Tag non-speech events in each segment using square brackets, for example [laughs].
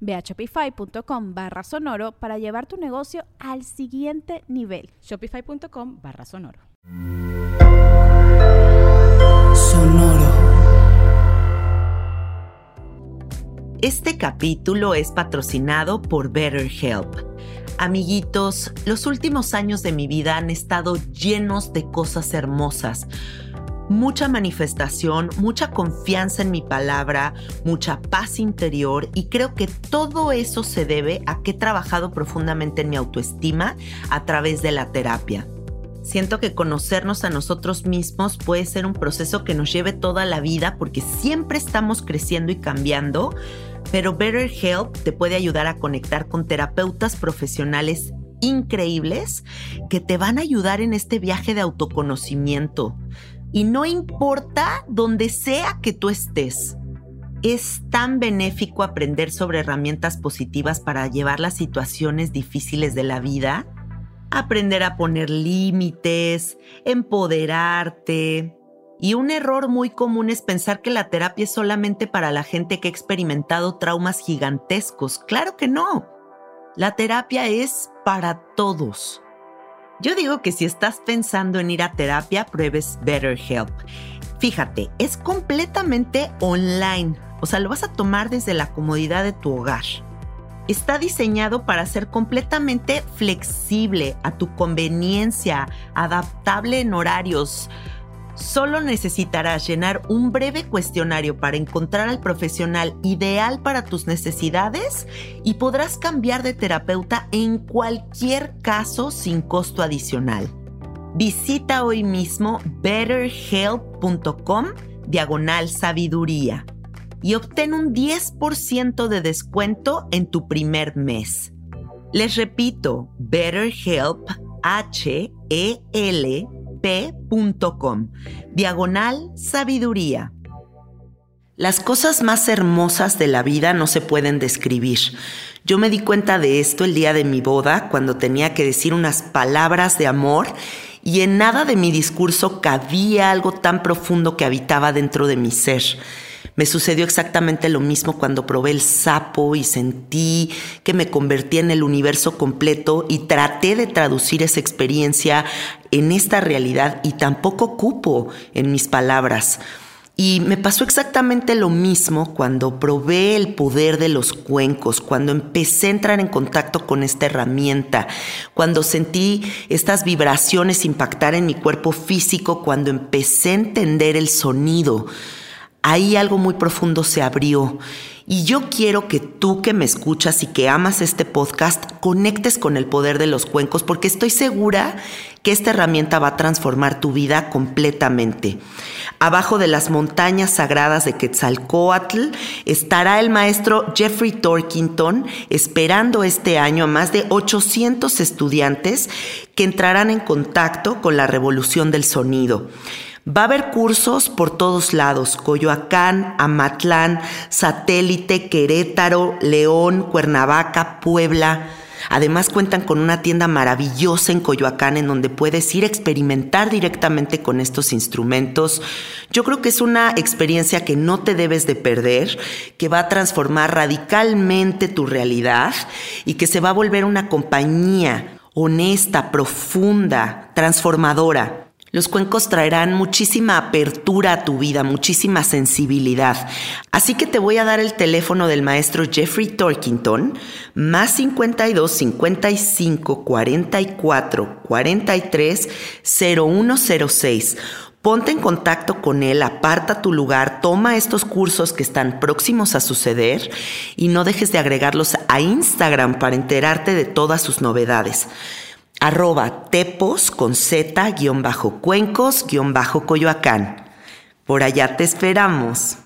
Ve a shopify.com barra sonoro para llevar tu negocio al siguiente nivel. Shopify.com barra sonoro. Sonoro. Este capítulo es patrocinado por BetterHelp. Amiguitos, los últimos años de mi vida han estado llenos de cosas hermosas mucha manifestación, mucha confianza en mi palabra, mucha paz interior y creo que todo eso se debe a que he trabajado profundamente en mi autoestima a través de la terapia. Siento que conocernos a nosotros mismos puede ser un proceso que nos lleve toda la vida porque siempre estamos creciendo y cambiando, pero BetterHelp te puede ayudar a conectar con terapeutas profesionales increíbles que te van a ayudar en este viaje de autoconocimiento y no importa donde sea que tú estés. Es tan benéfico aprender sobre herramientas positivas para llevar las situaciones difíciles de la vida, aprender a poner límites, empoderarte. Y un error muy común es pensar que la terapia es solamente para la gente que ha experimentado traumas gigantescos. Claro que no. La terapia es para todos. Yo digo que si estás pensando en ir a terapia, pruebes BetterHelp. Fíjate, es completamente online, o sea, lo vas a tomar desde la comodidad de tu hogar. Está diseñado para ser completamente flexible, a tu conveniencia, adaptable en horarios, Solo necesitarás llenar un breve cuestionario para encontrar al profesional ideal para tus necesidades y podrás cambiar de terapeuta en cualquier caso sin costo adicional. Visita hoy mismo betterhelp.com diagonal sabiduría y obtén un 10% de descuento en tu primer mes. Les repito, BetterHelp, H-E-L p.com, diagonal sabiduría. Las cosas más hermosas de la vida no se pueden describir. Yo me di cuenta de esto el día de mi boda, cuando tenía que decir unas palabras de amor y en nada de mi discurso cabía algo tan profundo que habitaba dentro de mi ser. Me sucedió exactamente lo mismo cuando probé el sapo y sentí que me convertí en el universo completo y traté de traducir esa experiencia en esta realidad y tampoco cupo en mis palabras. Y me pasó exactamente lo mismo cuando probé el poder de los cuencos, cuando empecé a entrar en contacto con esta herramienta, cuando sentí estas vibraciones impactar en mi cuerpo físico, cuando empecé a entender el sonido ahí algo muy profundo se abrió. Y yo quiero que tú que me escuchas y que amas este podcast conectes con el poder de los cuencos porque estoy segura que esta herramienta va a transformar tu vida completamente. Abajo de las montañas sagradas de Quetzalcoatl estará el maestro Jeffrey Torkington esperando este año a más de 800 estudiantes que entrarán en contacto con la revolución del sonido. Va a haber cursos por todos lados, Coyoacán, Amatlán, Satélite, Querétaro, León, Cuernavaca, Puebla. Además cuentan con una tienda maravillosa en Coyoacán en donde puedes ir a experimentar directamente con estos instrumentos. Yo creo que es una experiencia que no te debes de perder, que va a transformar radicalmente tu realidad y que se va a volver una compañía honesta, profunda, transformadora. Los cuencos traerán muchísima apertura a tu vida, muchísima sensibilidad. Así que te voy a dar el teléfono del maestro Jeffrey Torkington, más 52 55 44 43 0106. Ponte en contacto con él, aparta tu lugar, toma estos cursos que están próximos a suceder y no dejes de agregarlos a Instagram para enterarte de todas sus novedades arroba tepos con z guion bajo cuencos guion bajo coyoacán. Por allá te esperamos.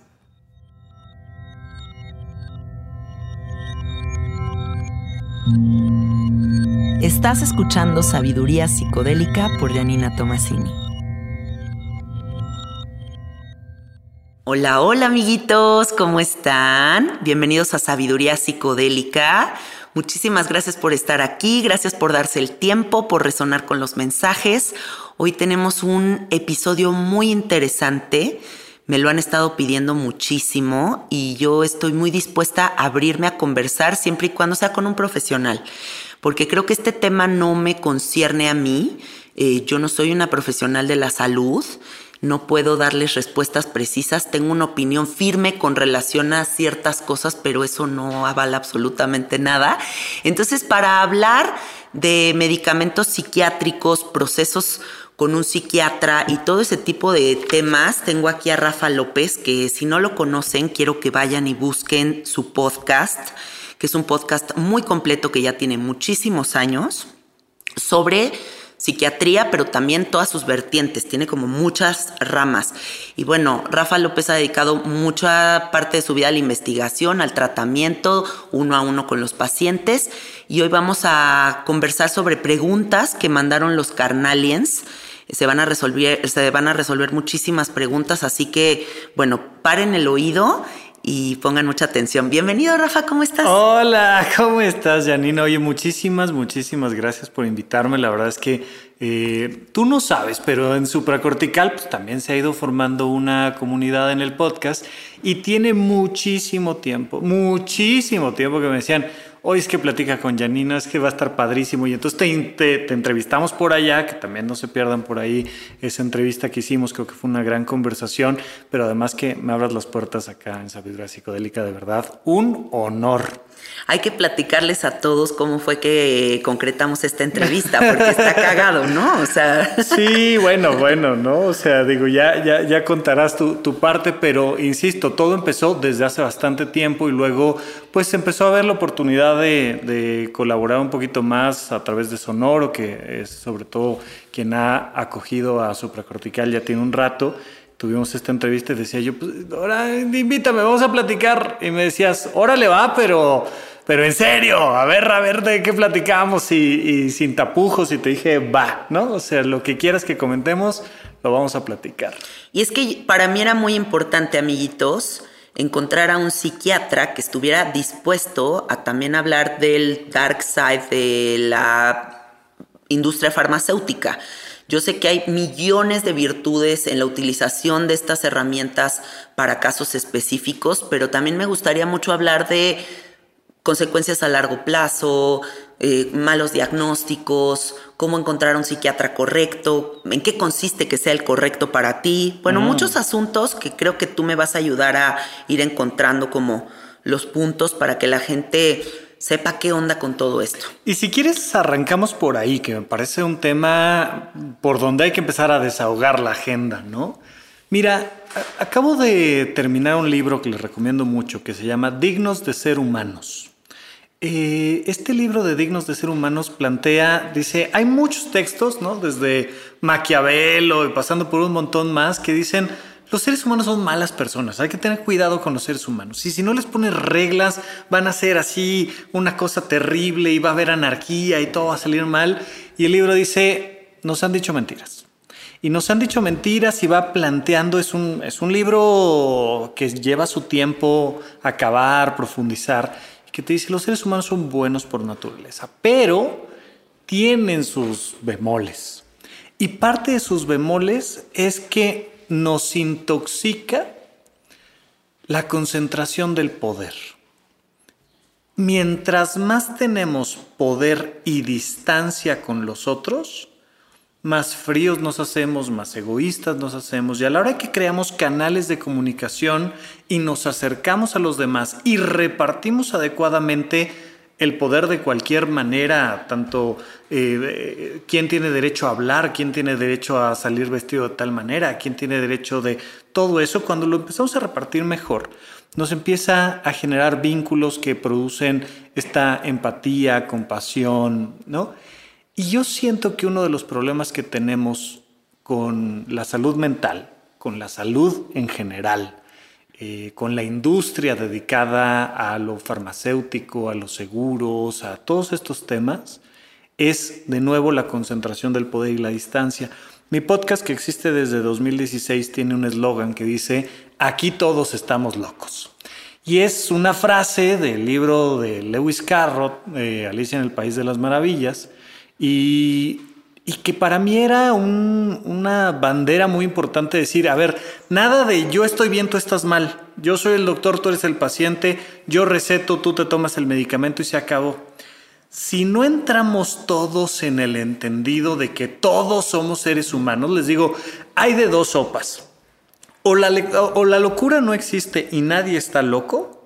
Estás escuchando Sabiduría Psicodélica por Janina Tomasini. Hola, hola amiguitos, ¿cómo están? Bienvenidos a Sabiduría Psicodélica Muchísimas gracias por estar aquí, gracias por darse el tiempo, por resonar con los mensajes. Hoy tenemos un episodio muy interesante. Me lo han estado pidiendo muchísimo y yo estoy muy dispuesta a abrirme a conversar siempre y cuando sea con un profesional, porque creo que este tema no me concierne a mí. Eh, yo no soy una profesional de la salud no puedo darles respuestas precisas, tengo una opinión firme con relación a ciertas cosas, pero eso no avala absolutamente nada. Entonces, para hablar de medicamentos psiquiátricos, procesos con un psiquiatra y todo ese tipo de temas, tengo aquí a Rafa López, que si no lo conocen, quiero que vayan y busquen su podcast, que es un podcast muy completo que ya tiene muchísimos años, sobre psiquiatría, pero también todas sus vertientes, tiene como muchas ramas. Y bueno, Rafa López ha dedicado mucha parte de su vida a la investigación, al tratamiento, uno a uno con los pacientes. Y hoy vamos a conversar sobre preguntas que mandaron los carnaliens. Se van a resolver, se van a resolver muchísimas preguntas, así que, bueno, paren el oído y pongan mucha atención. Bienvenido, Rafa, ¿cómo estás? Hola, ¿cómo estás, Janina? Oye, muchísimas, muchísimas gracias por invitarme. La verdad es que eh, tú no sabes, pero en Supracortical pues, también se ha ido formando una comunidad en el podcast y tiene muchísimo tiempo, muchísimo tiempo que me decían, hoy es que platica con Janina, es que va a estar padrísimo. Y entonces te, entrevistamos por allá, que también no se pierdan por ahí esa entrevista que hicimos, creo que fue una gran conversación, pero además que me abras las puertas acá en Sabiduría Psicodélica, de verdad, un honor. Hay que platicarles a todos cómo fue que concretamos esta entrevista, porque está [laughs] cagado, ¿no? O sea. Sí, bueno, bueno, ¿no? O sea, digo, ya, ya, ya contarás tu, tu parte, pero insisto, todo empezó desde hace bastante tiempo y luego, pues empezó a haber la oportunidad de, de colaborar un poquito más a través de Sonoro, que es sobre todo quien ha acogido a Supracortical ya tiene un rato tuvimos esta entrevista y decía yo, pues, ahora invítame, vamos a platicar. Y me decías, órale va, pero, pero en serio, a ver, a ver de qué platicamos y, sin tapujos. Y te dije, va, ¿no? O sea, lo que quieras que comentemos, lo vamos a platicar. Y es que para mí era muy importante, amiguitos, encontrar a un psiquiatra que estuviera dispuesto a también hablar del dark side de la industria farmacéutica. Yo sé que hay millones de virtudes en la utilización de estas herramientas para casos específicos, pero también me gustaría mucho hablar de consecuencias a largo plazo, eh, malos diagnósticos, cómo encontrar un psiquiatra correcto, en qué consiste que sea el correcto para ti. Bueno, muchos asuntos que creo que tú me vas a ayudar a ir encontrando como los puntos para que la gente sepa qué onda con todo esto. Y si quieres, arrancamos por ahí, que me parece un tema por donde hay que empezar a desahogar la agenda, ¿no? Mira, acabo de terminar un libro que les recomiendo mucho, que se llama Dignos de Ser Humanos. Eh, este libro de Dignos de Ser Humanos plantea, dice, hay muchos textos, ¿no? Desde Maquiavelo y pasando por un montón más que dicen, los seres humanos son malas personas, hay que tener cuidado con los seres humanos. Y si no les pones reglas, van a ser así una cosa terrible y va a haber anarquía y todo va a salir mal. Y el libro dice, nos han dicho mentiras. Y nos han dicho mentiras y va planteando, es un, es un libro que lleva su tiempo acabar, profundizar, que te dice, los seres humanos son buenos por naturaleza, pero tienen sus bemoles. Y parte de sus bemoles es que nos intoxica la concentración del poder. Mientras más tenemos poder y distancia con los otros, más fríos nos hacemos, más egoístas nos hacemos. Y a la hora que creamos canales de comunicación y nos acercamos a los demás y repartimos adecuadamente el poder de cualquier manera, tanto eh, quién tiene derecho a hablar, quién tiene derecho a salir vestido de tal manera, quién tiene derecho de todo eso, cuando lo empezamos a repartir mejor, nos empieza a generar vínculos que producen esta empatía, compasión, ¿no? Y yo siento que uno de los problemas que tenemos con la salud mental, con la salud en general, eh, con la industria dedicada a lo farmacéutico, a los seguros, a todos estos temas, es de nuevo la concentración del poder y la distancia. Mi podcast que existe desde 2016 tiene un eslogan que dice, aquí todos estamos locos. Y es una frase del libro de Lewis Carroll, eh, Alicia en el País de las Maravillas, y y que para mí era una bandera muy importante decir, a ver, nada de yo estoy bien, tú estás mal, yo soy el doctor, tú eres el paciente, yo receto, tú te tomas el medicamento y se acabó. Si no entramos todos en el entendido de que todos somos seres humanos, les digo, hay de dos sopas. O la, o la locura no existe y nadie está loco,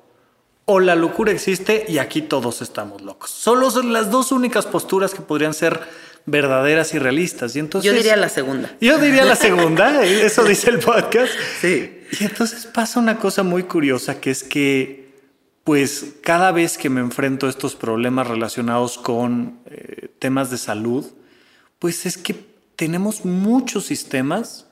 o la locura existe y aquí todos estamos locos. Solo son las dos únicas posturas que podrían ser verdaderas y realistas. Y entonces, yo diría la segunda. Yo diría la segunda, [laughs] eso dice el podcast. Sí. Y entonces pasa una cosa muy curiosa que es que, pues, cada vez que me enfrento a estos problemas relacionados con eh, temas de salud, pues es que tenemos muchos sistemas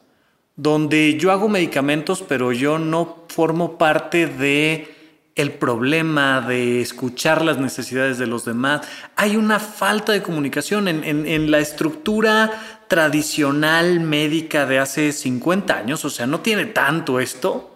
donde yo hago medicamentos, pero yo no formo parte de el problema de escuchar las necesidades de los demás. Hay una falta de comunicación en, la estructura tradicional médica de hace 50 años, o sea, no tiene tanto esto.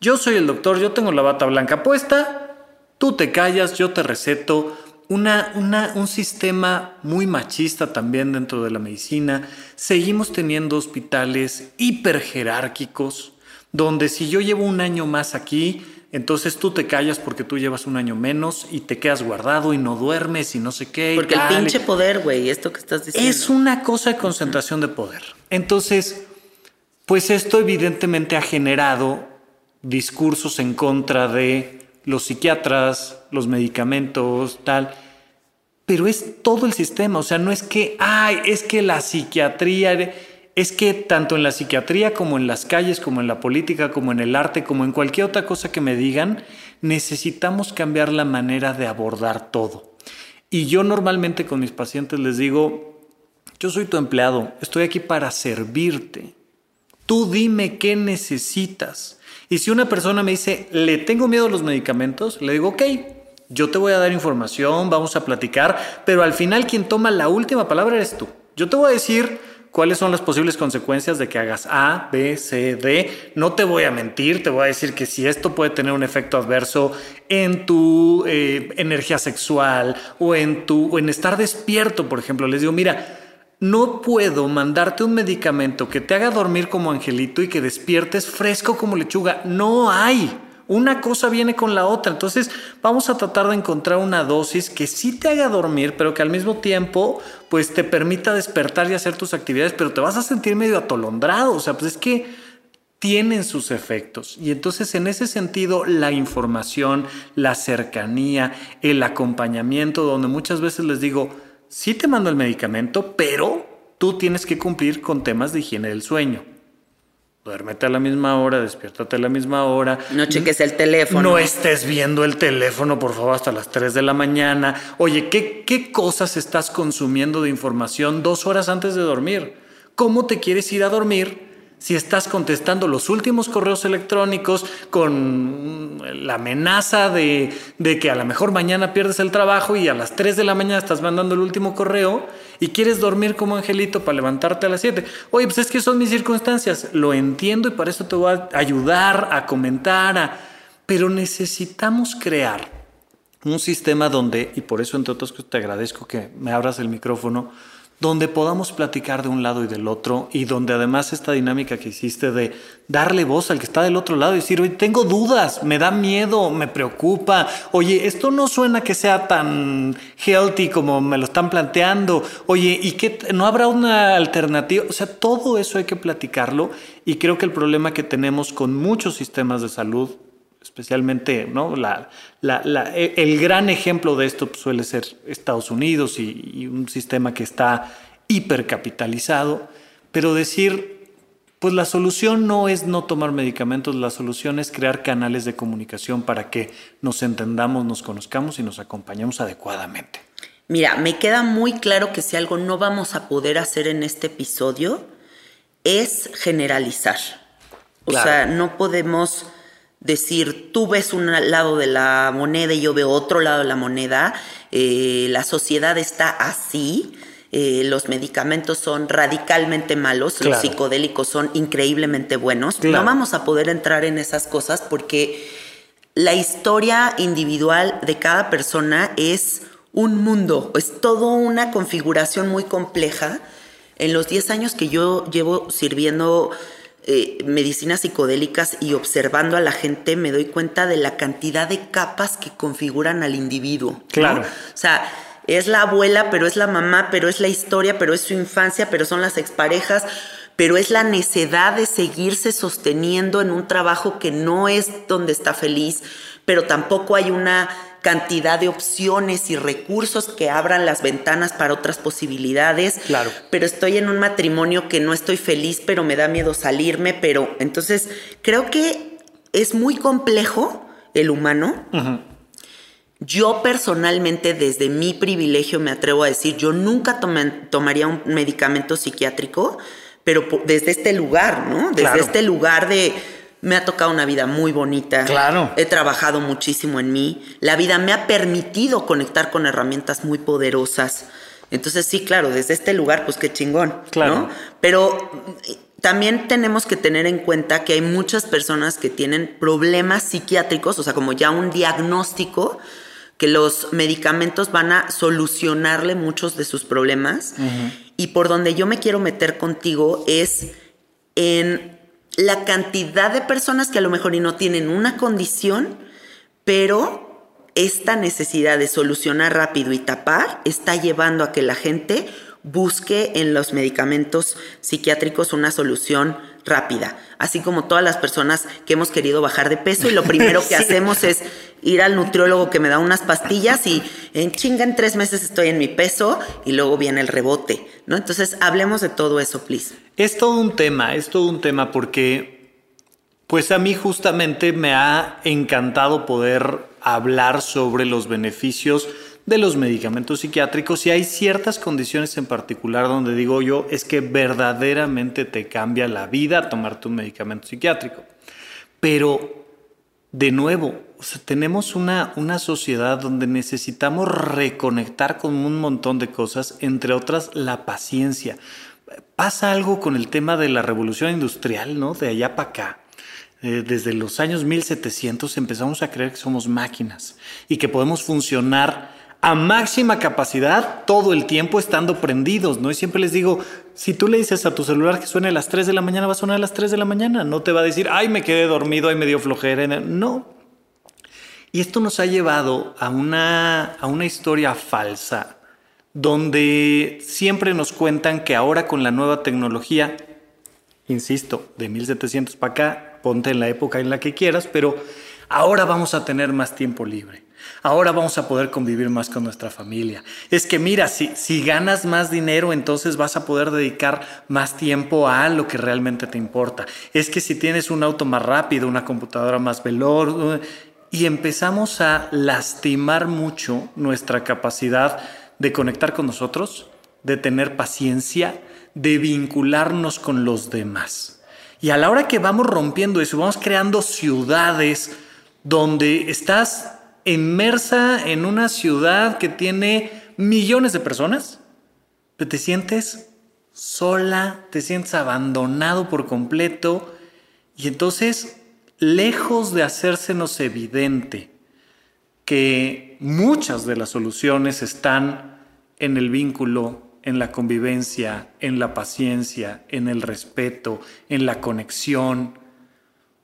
Yo soy el doctor, yo tengo la bata blanca puesta, tú te callas, yo te receto. Una, una, un sistema muy machista también dentro de la medicina. Seguimos teniendo hospitales hiperjerárquicos, donde si yo llevo un año más aquí, entonces tú te callas porque tú llevas un año menos y te quedas guardado y no duermes y no sé qué. Porque el pinche poder, güey, esto que estás diciendo. Es una cosa de concentración de poder. Entonces, pues esto evidentemente ha generado discursos en contra de los psiquiatras, los medicamentos, tal. Pero es todo el sistema, o sea, no es que, ay, es que la psiquiatría es que tanto en la psiquiatría como en las calles, como en la política, como en el arte, como en cualquier otra cosa que me digan, necesitamos cambiar la manera de abordar todo. Y yo normalmente con mis pacientes les digo, yo soy tu empleado, estoy aquí para servirte. Tú dime qué necesitas. Y si una persona me dice, le tengo miedo a los medicamentos, le digo, ok, yo te voy a dar información, vamos a platicar, pero al final quien toma la última palabra eres tú. Yo te voy a decir, cuáles son las posibles consecuencias de que hagas A, B, C, D. No te voy a mentir, te voy a decir que si esto puede tener un efecto adverso en tu eh, energía sexual o en, tu, o en estar despierto, por ejemplo, les digo, mira, no puedo mandarte un medicamento que te haga dormir como angelito y que despiertes fresco como lechuga. No hay. Una cosa viene con la otra. Entonces vamos a tratar de encontrar una dosis que sí te haga dormir, pero que al mismo tiempo pues te permita despertar y hacer tus actividades, pero te vas a sentir medio atolondrado. O sea, pues es que tienen sus efectos. Y entonces en ese sentido la información, la cercanía, el acompañamiento, donde muchas veces les digo, sí te mando el medicamento, pero tú tienes que cumplir con temas de higiene del sueño Duérmete a la misma hora, despiértate a la misma hora. No cheques el teléfono. No estés viendo el teléfono, por favor, hasta las 3 de la mañana. Oye, ¿qué, ¿qué cosas estás consumiendo de información dos horas antes de dormir? ¿Cómo te quieres ir a dormir si estás contestando los últimos correos electrónicos con la amenaza de, que a lo mejor mañana pierdes el trabajo y a las 3 de la mañana estás mandando el último correo y quieres dormir como angelito para levantarte a las 7. Oye, pues es que son mis circunstancias, lo entiendo y para eso te voy a ayudar a comentar, pero necesitamos crear un sistema donde, y por eso entre otras cosas te agradezco que me abras el micrófono, donde podamos platicar de un lado y del otro y donde además esta dinámica que hiciste de darle voz al que está del otro lado y decir, oye, tengo dudas, me da miedo, me preocupa, oye, esto no suena que sea tan healthy como me lo están planteando, oye, ¿y qué? ¿No habrá una alternativa? O sea, todo eso hay que platicarlo y creo que el problema que tenemos con muchos sistemas de salud especialmente ¿no? La, e, el gran ejemplo de esto suele ser Estados Unidos y, un sistema que está hipercapitalizado, pero decir, pues la solución no es no tomar medicamentos, la solución es crear canales de comunicación para que nos entendamos, nos conozcamos y nos acompañemos adecuadamente. Mira, me queda muy claro que si algo no vamos a poder hacer en este episodio es generalizar. O sea, no podemos decir, tú ves un lado de la moneda y yo veo otro lado de la moneda, eh, la sociedad está así, eh, los medicamentos son radicalmente malos, los psicodélicos son increíblemente buenos. No vamos a poder entrar en esas cosas porque la historia individual de cada persona es un mundo, es toda una configuración muy compleja. En los 10 años que yo llevo sirviendo eh, medicinas psicodélicas y observando a la gente me doy cuenta de la cantidad de capas que configuran al individuo. Claro. O sea, es la abuela, pero es la mamá, pero es la historia, pero es su infancia, pero son las exparejas, pero es la necedad de seguirse sosteniendo en un trabajo que no es donde está feliz, pero tampoco hay una cantidad de opciones y recursos que abran las ventanas para otras posibilidades. Claro. Pero estoy en un matrimonio que no estoy feliz, pero me da miedo salirme, pero entonces creo que es muy complejo el humano. Yo personalmente, desde mi privilegio, me atrevo a decir, yo nunca tomaría un medicamento psiquiátrico, pero desde este lugar, ¿no? Desde este lugar de me ha tocado una vida muy bonita. Claro. He trabajado muchísimo en mí. La vida me ha permitido conectar con herramientas muy poderosas. Entonces, sí, claro, desde este lugar, pues qué chingón. Claro. Pero eh, también tenemos que tener en cuenta que hay muchas personas que tienen problemas psiquiátricos, o sea, como ya un diagnóstico, que los medicamentos van a solucionarle muchos de sus problemas. Y por donde yo me quiero meter contigo es en la cantidad de personas que a lo mejor y no tienen una condición, pero esta necesidad de solucionar rápido y tapar está llevando a que la gente busque en los medicamentos psiquiátricos una solución rápida, así como todas las personas que hemos querido bajar de peso y lo primero que [laughs] hacemos es ir al nutriólogo que me da unas pastillas y en chinga en tres meses estoy en mi peso y luego viene el rebote, ¿no? Entonces hablemos de todo eso, please. Es todo un tema, es todo un tema porque pues a mí justamente me ha encantado poder hablar sobre los beneficios de los medicamentos psiquiátricos y hay ciertas condiciones en particular donde digo yo es que verdaderamente te cambia la vida tomarte un medicamento psiquiátrico. Pero, de nuevo, tenemos una, una sociedad donde necesitamos reconectar con un montón de cosas, entre otras la paciencia. Pasa algo con el tema de la revolución industrial, ¿no? De allá para acá. Eh, desde los años 1700 empezamos a creer que somos máquinas y que podemos funcionar a máxima capacidad todo el tiempo estando prendidos, ¿no? Y siempre les digo, si tú le dices a tu celular que suene a las 3 de la mañana, va a sonar a las 3 de la mañana, no te va a decir, ay, me quedé dormido, ay, me dio flojera, no. Y esto nos ha llevado a una, a una historia falsa, donde siempre nos cuentan que ahora con la nueva tecnología, insisto, de 1700 para acá, ponte en la época en la que quieras, pero ahora vamos a tener más tiempo libre Ahora vamos a poder convivir más con nuestra familia. Es que mira, si, si ganas más dinero, entonces vas a poder dedicar más tiempo a lo que realmente te importa. Es que si tienes un auto más rápido, una computadora más veloz, y empezamos a lastimar mucho nuestra capacidad de conectar con nosotros, de tener paciencia, de vincularnos con los demás. Y a la hora que vamos rompiendo eso, vamos creando ciudades donde estás inmersa en una ciudad que tiene millones de personas, pero te sientes sola, te sientes abandonado por completo y entonces, lejos de hacérsenos evidente que muchas de las soluciones están en el vínculo en la convivencia, en la paciencia, en el respeto, en la conexión,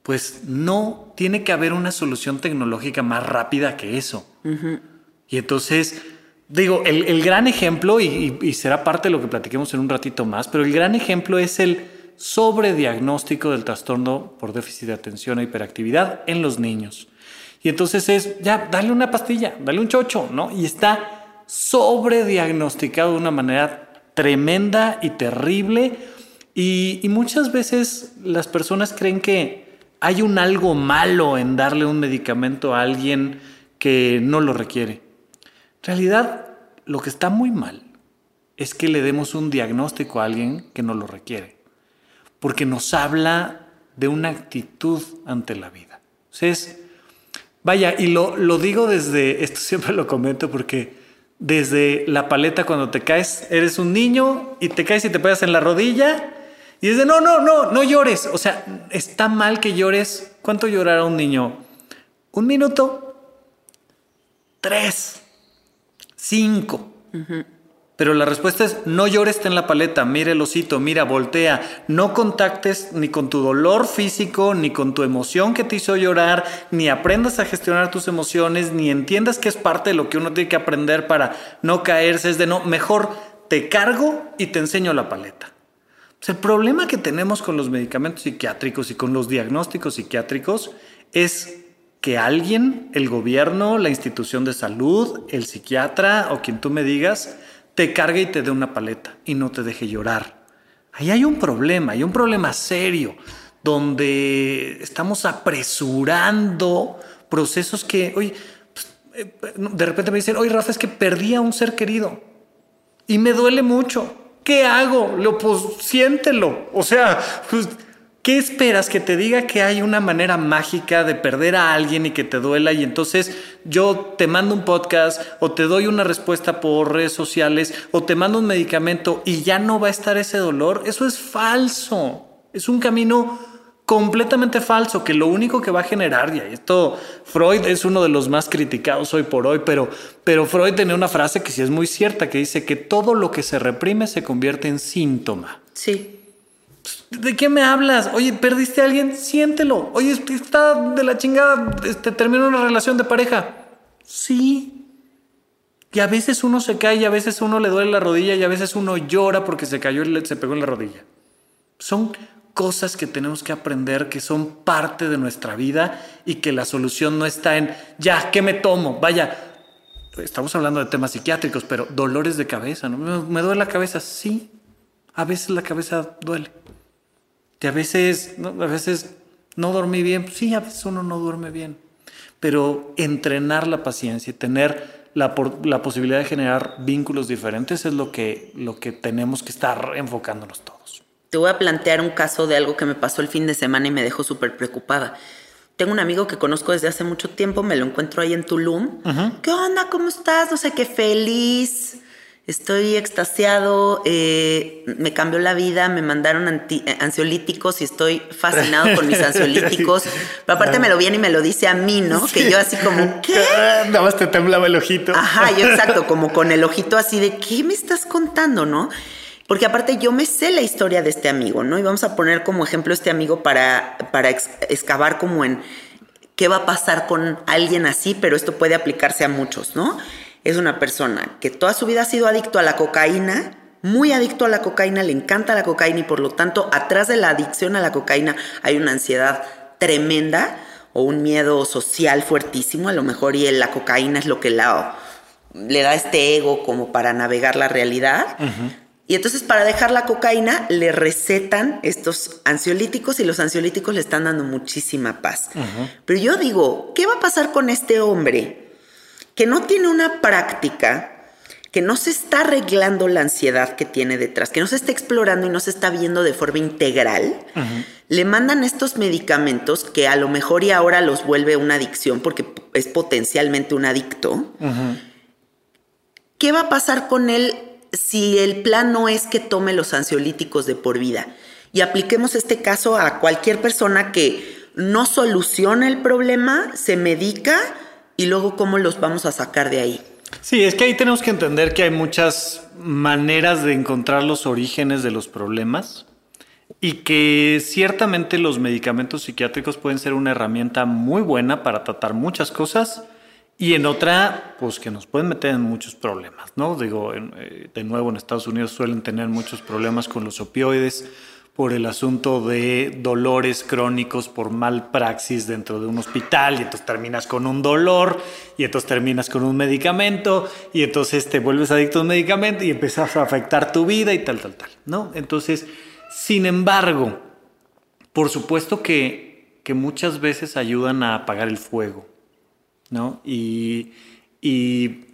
pues no tiene que haber una solución tecnológica más rápida que eso. Y entonces, digo, el, gran ejemplo, y, será parte de lo que platiquemos en un ratito más, pero el gran ejemplo es el sobrediagnóstico del trastorno por déficit de atención e hiperactividad en los niños. Y entonces es, ya, dale una pastilla, dale un chocho, ¿no? Y está sobrediagnosticado de una manera tremenda y terrible. y muchas veces las personas creen que hay un algo malo en darle un medicamento a alguien que no lo requiere. En realidad, lo que está muy mal es que le demos un diagnóstico a alguien que no lo requiere, porque nos habla de una actitud ante la vida. Entonces, vaya, y lo, lo digo desde, esto siempre lo comento porque desde la paleta cuando te caes, eres un niño y te caes y te pegas en la rodilla y dice, no, no, no, no llores. O sea, está mal que llores. ¿Cuánto llorará un niño? ¿Un minuto? Tres. Cinco. Pero la respuesta es, no llores en la paleta, mira el osito, mira, voltea. No contactes ni con tu dolor físico, ni con tu emoción que te hizo llorar, ni aprendas a gestionar tus emociones, ni entiendas que es parte de lo que uno tiene que aprender para no caerse. Es de no, mejor te cargo y te enseño la paleta el problema que tenemos con los medicamentos psiquiátricos y con los diagnósticos psiquiátricos es que alguien, el gobierno, la institución de salud, el psiquiatra o quien tú me digas, te cargue y te dé una paleta y no te deje llorar. Ahí hay un problema, hay un problema serio, donde estamos apresurando procesos que, oye, pues, eh, de repente me dicen, oye, Rafa, es que perdí a un ser querido y me duele mucho. ¿Qué hago? Lo, pues siéntelo. O sea, pues, ¿qué esperas? Que te diga que hay una manera mágica de perder a alguien y que te duela y entonces yo te mando un podcast o te doy una respuesta por redes sociales o te mando un medicamento y ya no va a estar ese dolor. Eso es falso. Es un camino completamente falso, que lo único que va a generar, y esto Freud es uno de los más criticados hoy por hoy, pero, pero Freud tenía una frase que sí es muy cierta, que dice que todo lo que se reprime se convierte en síntoma. Sí. ¿De qué me hablas? Oye, ¿perdiste a alguien? Siéntelo. Oye, está de la chingada, este, terminó una relación de pareja. Sí. Y a veces uno se cae y a veces uno le duele la rodilla y a veces uno llora porque se cayó y se pegó en la rodilla. Son cosas que tenemos que aprender que son parte de nuestra vida y que la solución no está en, ya, ¿qué me tomo? Vaya, estamos hablando de temas psiquiátricos, pero dolores de cabeza, ¿no? ¿Me duele la cabeza? Sí, a veces la cabeza duele. Y a veces, ¿no? a veces no dormí bien, sí, a veces uno no duerme bien. Pero entrenar la paciencia y tener la, la posibilidad de generar vínculos diferentes es lo que, lo que tenemos que estar enfocándonos todos. Te voy a plantear un caso de algo que me pasó el fin de semana y me dejó súper preocupada. Tengo un amigo que conozco desde hace mucho tiempo, me lo encuentro ahí en Tulum. ¿Qué onda? ¿Cómo estás? No sé qué feliz. Estoy extasiado, eh, me cambió la vida, me mandaron eh, ansiolíticos y estoy fascinado con mis [laughs] ansiolíticos. Pero aparte me lo viene y me lo dice a mí, ¿no? Que yo así como, ¿qué? Nada más te temblaba el ojito. Ajá, yo [laughs] exacto, como con el ojito así de, ¿qué me estás contando, no? Porque aparte yo me sé la historia de este amigo, ¿no? Y vamos a poner como ejemplo este amigo para, para excavar como en qué va a pasar con alguien así, pero esto puede aplicarse a muchos, ¿no? Es una persona que toda su vida ha sido adicto a la cocaína, muy adicto a la cocaína, le encanta la cocaína y por lo tanto atrás de la adicción a la cocaína hay una ansiedad tremenda o un miedo social fuertísimo, a lo mejor y la cocaína es lo que le da este ego como para navegar la realidad. Y entonces para dejar la cocaína le recetan estos ansiolíticos y los ansiolíticos le están dando muchísima paz. Pero yo digo, ¿qué va a pasar con este hombre que no tiene una práctica, que no se está arreglando la ansiedad que tiene detrás, que no se está explorando y no se está viendo de forma integral? Le mandan estos medicamentos que a lo mejor y ahora los vuelve una adicción porque es potencialmente un adicto. ¿Qué va a pasar con él si el plan no es que tome los ansiolíticos de por vida y apliquemos este caso a cualquier persona que no soluciona el problema, se medica y luego cómo los vamos a sacar de ahí. Sí, es que ahí tenemos que entender que hay muchas maneras de encontrar los orígenes de los problemas y que ciertamente los medicamentos psiquiátricos pueden ser una herramienta muy buena para tratar muchas cosas y en otra, pues que nos pueden meter en muchos problemas, ¿no? Digo, eh, de nuevo en Estados Unidos suelen tener muchos problemas con los opioides por el asunto de dolores crónicos por mal praxis dentro de un hospital y entonces terminas con un dolor y entonces terminas con un medicamento y entonces te vuelves adicto a un medicamento y empiezas a afectar tu vida y tal, tal, tal, ¿no? Entonces, sin embargo, por supuesto que, que muchas veces ayudan a apagar el fuego, ¿no? Y, y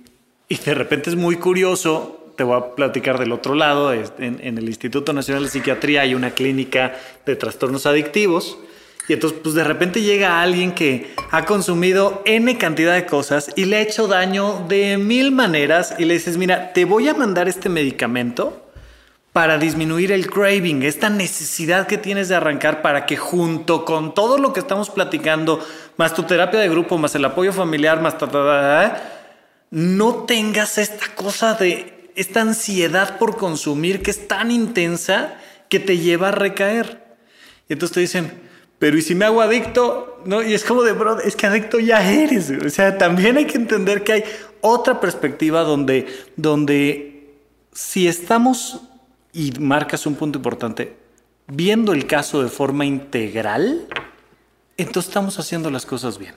de repente es muy curioso te voy a platicar del otro lado. En, el Instituto Nacional de Psiquiatría hay una clínica de trastornos adictivos. Y entonces, pues de repente llega alguien que ha consumido N cantidad de cosas y le ha hecho daño de mil maneras y le dices, mira, te voy a mandar este medicamento para disminuir el craving, esta necesidad que tienes de arrancar para que junto con todo lo que estamos platicando, más tu terapia de grupo, más el apoyo familiar, más no tengas esta cosa de esta ansiedad por consumir que es tan intensa que te lleva a recaer. Y entonces te dicen, pero ¿y si me hago adicto? ¿No? Y es como de, bro, es que adicto ya eres. O sea, también hay que entender que hay otra perspectiva donde, donde si estamos, y marcas un punto importante, viendo el caso de forma integral, entonces estamos haciendo las cosas bien.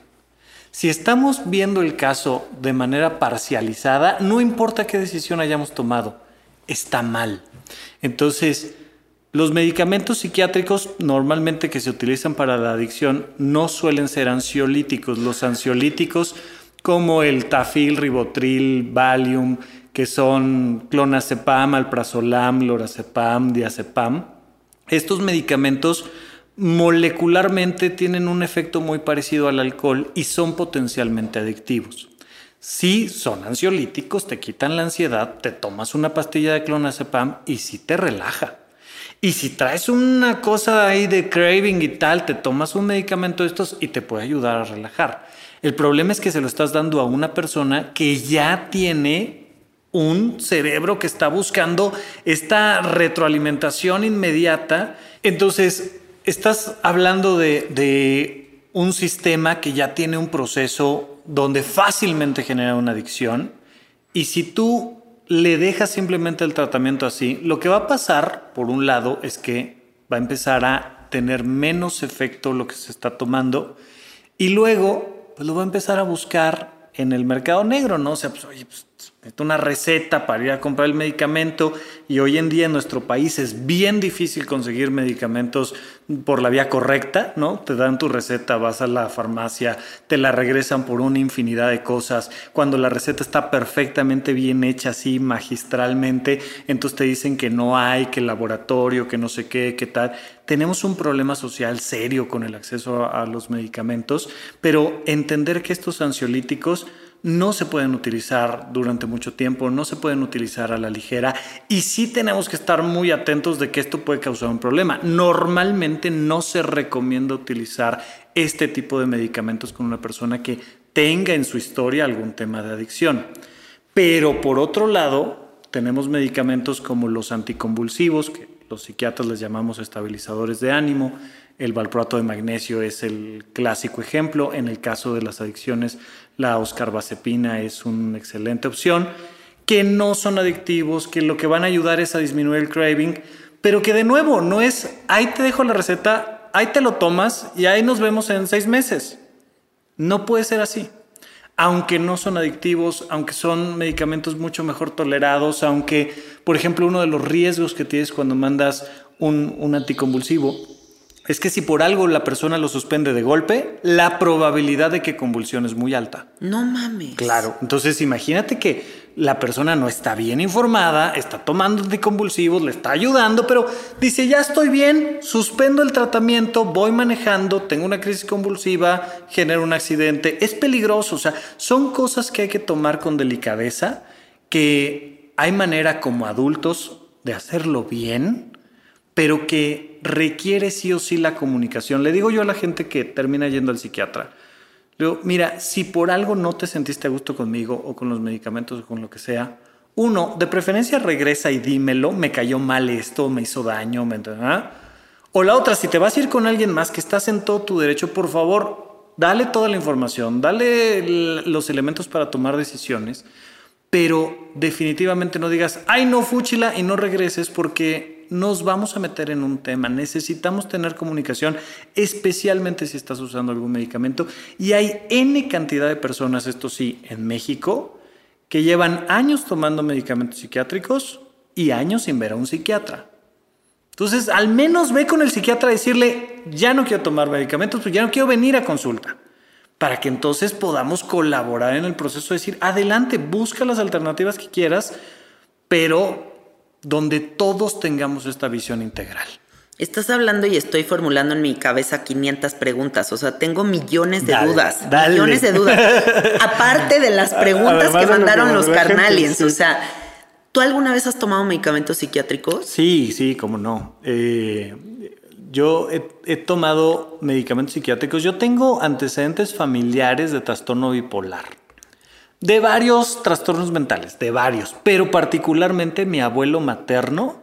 Si estamos viendo el caso de manera parcializada, no importa qué decisión hayamos tomado, está mal. Entonces, los medicamentos psiquiátricos normalmente que se utilizan para la adicción no suelen ser ansiolíticos. Los ansiolíticos como el tafil, ribotril, valium, que son clonazepam, alprazolam, lorazepam, diazepam, estos medicamentos molecularmente tienen un efecto muy parecido al alcohol y son potencialmente adictivos. Si son ansiolíticos, te quitan la ansiedad, te tomas una pastilla de clonazepam y si te relaja. Y si traes una cosa ahí de craving y tal, te tomas un medicamento de estos y te puede ayudar a relajar. El problema es que se lo estás dando a una persona que ya tiene un cerebro que está buscando esta retroalimentación inmediata. Entonces, estás hablando de, un sistema que ya tiene un proceso donde fácilmente genera una adicción y si tú le dejas simplemente el tratamiento así, lo que va a pasar, por un lado, es que va a empezar a tener menos efecto lo que se está tomando y luego pues lo va a empezar a buscar en el mercado negro, ¿no? O sea, pues, oye, pues una receta para ir a comprar el medicamento y hoy en día en nuestro país es bien difícil conseguir medicamentos por la vía correcta, ¿no? Te dan tu receta, vas a la farmacia, te la regresan por una infinidad de cosas. Cuando la receta está perfectamente bien hecha así magistralmente, entonces te dicen que no hay, que laboratorio, que no sé qué, qué tal. Tenemos un problema social serio con el acceso a los medicamentos, pero entender que estos ansiolíticos no se pueden utilizar durante mucho tiempo, no se pueden utilizar a la ligera y sí tenemos que estar muy atentos de que esto puede causar un problema. Normalmente no se recomienda utilizar este tipo de medicamentos con una persona que tenga en su historia algún tema de adicción. Pero por otro lado, tenemos medicamentos como los anticonvulsivos, que los psiquiatras les llamamos estabilizadores de ánimo, el valproato de magnesio es el clásico ejemplo. En el caso de las adicciones, la oscarbazepina es una excelente opción, que no son adictivos, que lo que van a ayudar es a disminuir el craving, pero que de nuevo no es, ahí te dejo la receta, ahí te lo tomas y ahí nos vemos en seis meses. No puede ser así. Aunque no son adictivos, aunque son medicamentos mucho mejor tolerados, aunque, por ejemplo, uno de los riesgos que tienes cuando mandas un, un anticonvulsivo es que si por algo la persona lo suspende de golpe, la probabilidad de que convulsione es muy alta. No mames. Claro, entonces imagínate que la persona no está bien informada, está tomando anticonvulsivos, le está ayudando, pero dice, ya estoy bien, suspendo el tratamiento, voy manejando, tengo una crisis convulsiva, genero un accidente, es peligroso, o sea, son cosas que hay que tomar con delicadeza, que hay manera como adultos de hacerlo bien, pero que requiere sí o sí la comunicación. Le digo yo a la gente que termina yendo al psiquiatra, mira, si por algo no te sentiste a gusto conmigo o con los medicamentos o con lo que sea, uno, de preferencia regresa y dímelo, me cayó mal esto, me hizo daño, me... ¿ah? O la otra, si te vas a ir con alguien más que estás en todo tu derecho, por favor, dale toda la información, dale los elementos para tomar decisiones, pero definitivamente no digas, ay no, fúchila y no regreses porque nos vamos a meter en un tema. Necesitamos tener comunicación, especialmente si estás usando algún medicamento. Y hay N cantidad de personas, esto sí, en México, que llevan años tomando medicamentos psiquiátricos y años sin ver a un psiquiatra. Entonces, al menos ve con el psiquiatra a decirle, ya no quiero tomar medicamentos, pues ya no quiero venir a consulta. Para que entonces podamos colaborar en el proceso de decir, adelante, busca las alternativas que quieras, pero donde todos tengamos esta visión integral. Estás hablando y estoy formulando en mi cabeza 500 preguntas, o sea, tengo millones de dudas, millones de dudas. [laughs] Aparte de las preguntas que mandaron los carnaliens, o sea, ¿Tú alguna vez has tomado medicamentos psiquiátricos? Sí, sí, cómo no. Eh, yo he, tomado medicamentos psiquiátricos. Yo tengo antecedentes familiares de trastorno bipolar. De varios trastornos mentales, de varios. Pero particularmente mi abuelo materno,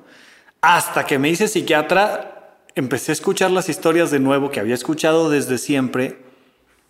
hasta que me hice psiquiatra, empecé a escuchar las historias de nuevo que había escuchado desde siempre.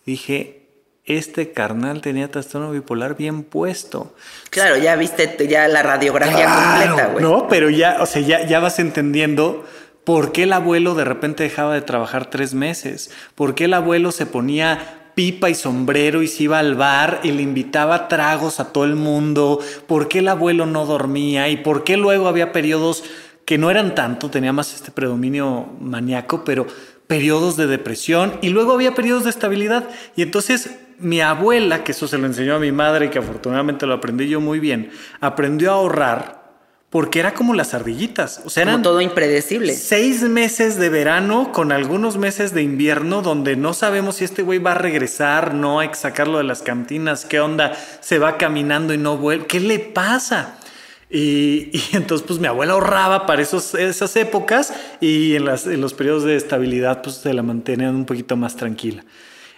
Dije, este carnal tenía trastorno bipolar bien puesto. Claro, ya viste ya la radiografía completa, güey. No, pero ya, o sea, ya, ya vas entendiendo por qué el abuelo de repente dejaba de trabajar tres meses, por qué el abuelo se ponía pipa y sombrero y se iba al bar y le invitaba tragos a todo el mundo, por qué el abuelo no dormía y por qué luego había periodos que no eran tanto, tenía más este predominio maníaco, pero periodos de depresión y luego había periodos de estabilidad. Y entonces mi abuela, que eso se lo enseñó a mi madre y que afortunadamente lo aprendí yo muy bien, aprendió a ahorrar porque era como las ardillitas. O sea, eran todo impredecible. Seis meses de verano con algunos meses de invierno donde no sabemos si este güey va a regresar, no hay que sacarlo de las cantinas, qué onda, se va caminando y no vuelve, ¿qué le pasa? Y, [laughs] entonces pues mi abuela ahorraba para esos, esas épocas y en, en los periodos de estabilidad pues se la mantenían un poquito más tranquila.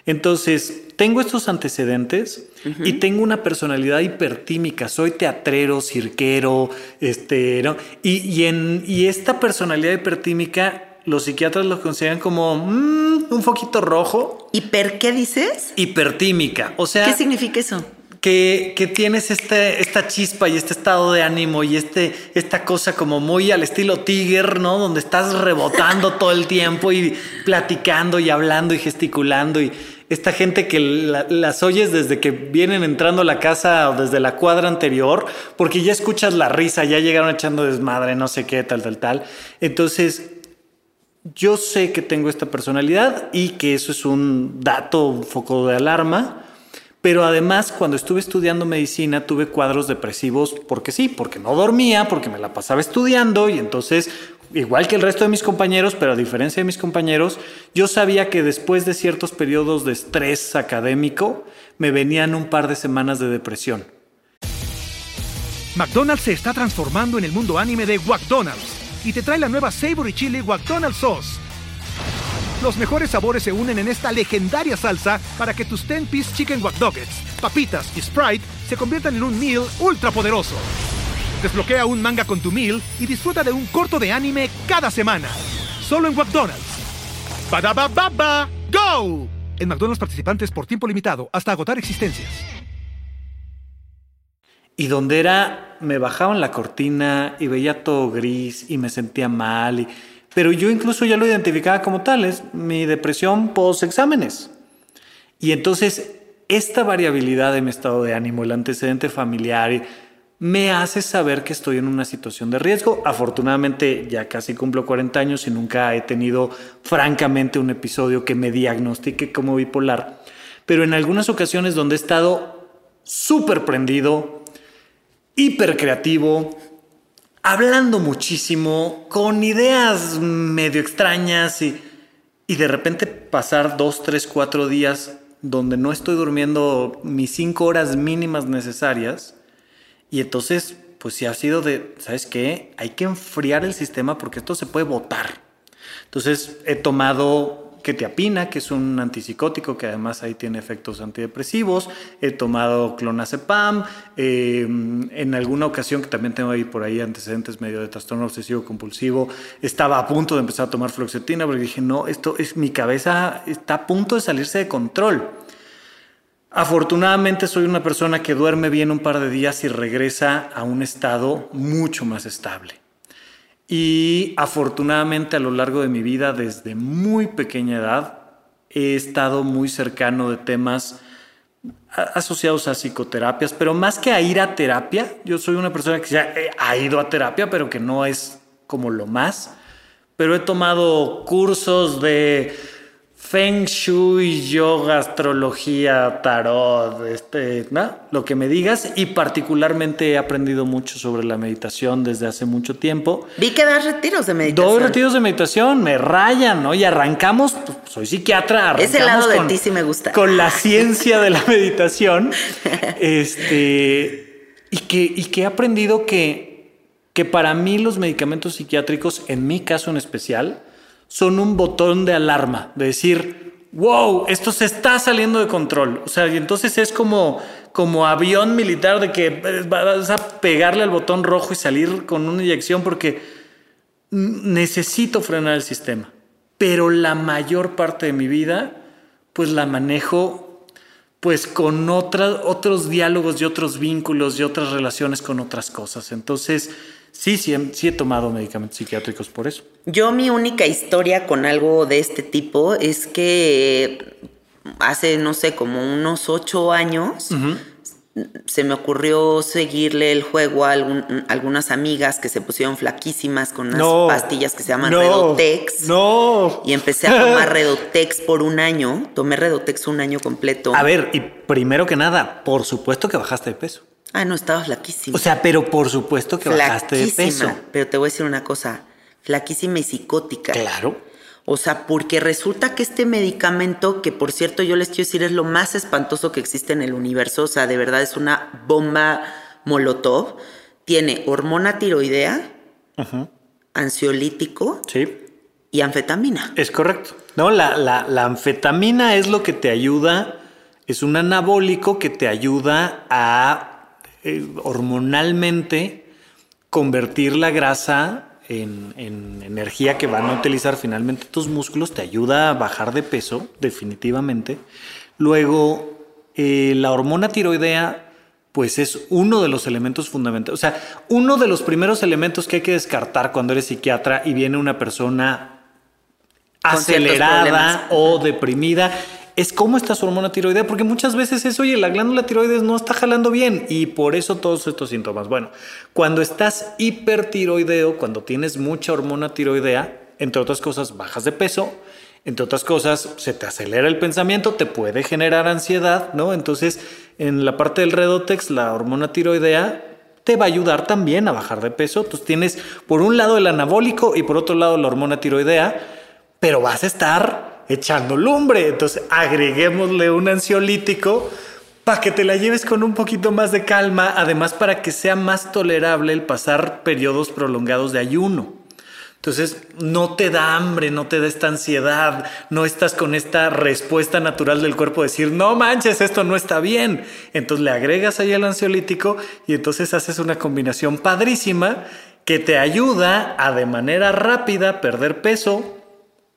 Entonces, tengo estos antecedentes y tengo una personalidad hipertímica. Soy teatrero, cirquero, este, ¿no? y, en, y esta personalidad hipertímica, los psiquiatras lo consideran como mm, un foquito rojo. ¿Hiper qué dices? Hipertímica. O sea. ¿Qué significa eso? Que, que, tienes este, esta chispa y este estado de ánimo y este, esta cosa como muy al estilo Tiger, ¿no? Donde estás rebotando todo el tiempo y platicando y hablando y gesticulando y esta gente que las oyes desde que vienen entrando a la casa o desde la cuadra anterior, porque ya escuchas la risa, ya llegaron echando desmadre, no sé qué, tal, tal, tal. Entonces, yo sé que tengo esta personalidad y que eso es un dato, un foco de alarma. Pero además, cuando estuve estudiando medicina, tuve cuadros depresivos porque sí, porque no dormía, porque me la pasaba estudiando y entonces igual que el resto de mis compañeros, pero a diferencia de mis compañeros, yo sabía que después de ciertos periodos de estrés académico, me venían un par de semanas de depresión. McDonald's se está transformando en el mundo anime de McDonald's y te trae la nueva Savory Chili McDonald's Sauce. Los mejores sabores se unen en esta legendaria salsa para que tus 10-piece chicken wack papitas y Sprite se conviertan en un meal ultra poderoso. Desbloquea un manga con tu meal y disfruta de un corto de anime cada semana. Solo en McDonald's. baba ¡Go! En McDonald's participantes por tiempo limitado hasta agotar existencias. Y donde era, me bajaban la cortina y veía todo gris y me sentía mal. pero yo incluso ya lo identificaba como tal, es mi depresión post exámenes. Y entonces, esta variabilidad de mi estado de ánimo, el antecedente familiar, me hace saber que estoy en una situación de riesgo. Afortunadamente ya casi cumplo 40 años y nunca he tenido francamente un episodio que me diagnostique como bipolar. Pero en algunas ocasiones donde he estado súper prendido, hiper creativo, hablando muchísimo, con ideas medio extrañas y, y de repente pasar dos, tres, cuatro días donde no estoy durmiendo mis cinco horas mínimas necesarias, y entonces, pues si ha sido de, ¿sabes qué? Hay que enfriar el sistema porque esto se puede botar. Entonces he tomado ketiapina, que es un antipsicótico que además ahí tiene efectos antidepresivos. He tomado clonazepam. Eh, en alguna ocasión, que también tengo ahí por ahí antecedentes medio de trastorno obsesivo compulsivo, estaba a punto de empezar a tomar fluoxetina porque dije, no, esto es mi cabeza está a punto de salirse de control. Afortunadamente soy una persona que duerme bien un par de días y regresa a un estado mucho más estable. Y afortunadamente a lo largo de mi vida, desde muy pequeña edad, he estado muy cercano de temas asociados a psicoterapias, pero más que a ir a terapia, yo soy una persona que ya ha ido a terapia, pero que no es como lo más. Pero he tomado cursos de Feng Shui, yoga, astrología, tarot, este, ¿no? lo que me digas. Y particularmente he aprendido mucho sobre la meditación desde hace mucho tiempo. Vi que das retiros de meditación. Doy retiros de meditación, me rayan, ¿no? Y arrancamos, pues, soy psiquiatra, arrancamos Ese lado con, de ti sí me gusta. Con la ciencia de la meditación. [laughs] este, y, que, y que he aprendido que, que para mí los medicamentos psiquiátricos, en mi caso en especial, son un botón de alarma, de decir, wow, esto se está saliendo de control. O sea, y entonces es como, como avión militar de que eh, vas a pegarle al botón rojo y salir con una inyección porque necesito frenar el sistema. Pero la mayor parte de mi vida, pues la manejo pues con otros diálogos y otros vínculos y otras relaciones con otras cosas. Entonces, Sí, sí, sí he tomado medicamentos psiquiátricos por eso. Yo mi única historia con algo de este tipo es que hace, no sé, como unos ocho años, se me ocurrió seguirle el juego a algunas amigas que se pusieron flaquísimas con unas pastillas que se llaman Redotex. No. Y empecé a tomar Redotex por un año. Tomé Redotex un año completo. A ver, y primero que nada, por supuesto que bajaste de peso. Ah, no, estaba flaquísima. O sea, pero por supuesto que bajaste de peso. Pero te voy a decir una cosa, flaquísima y psicótica. Claro. O sea, porque resulta que este medicamento, que por cierto yo les quiero decir es lo más espantoso que existe en el universo, o sea, de verdad es una bomba molotov, tiene hormona tiroidea, ansiolítico sí. y anfetamina. Es correcto. No, la, la anfetamina es lo que te ayuda, es un anabólico que te ayuda a eh, hormonalmente convertir la grasa en, energía que van a utilizar finalmente tus músculos, te ayuda a bajar de peso, definitivamente. Luego, eh, la hormona tiroidea, pues es uno de los elementos fundamentales. O sea, uno de los primeros elementos que hay que descartar cuando eres psiquiatra y viene una persona acelerada o deprimida es cómo está su hormona tiroidea, porque muchas veces es, oye, la glándula tiroides no está jalando bien y por eso todos estos síntomas. Bueno, cuando estás hipertiroideo, cuando tienes mucha hormona tiroidea, entre otras cosas, bajas de peso, entre otras cosas, se te acelera el pensamiento, te puede generar ansiedad, ¿no? Entonces, en la parte del redotex, la hormona tiroidea te va a ayudar también a bajar de peso. Entonces tienes por un lado el anabólico y por otro lado la hormona tiroidea, pero vas a estar echando lumbre. Entonces agreguémosle un ansiolítico para que te la lleves con un poquito más de calma, además para que sea más tolerable el pasar periodos prolongados de ayuno. Entonces no te da hambre, no te da esta ansiedad, no estás con esta respuesta natural del cuerpo de decir, no manches, esto no está bien. Entonces le agregas ahí el ansiolítico y entonces haces una combinación padrísima que te ayuda a de manera rápida perder peso,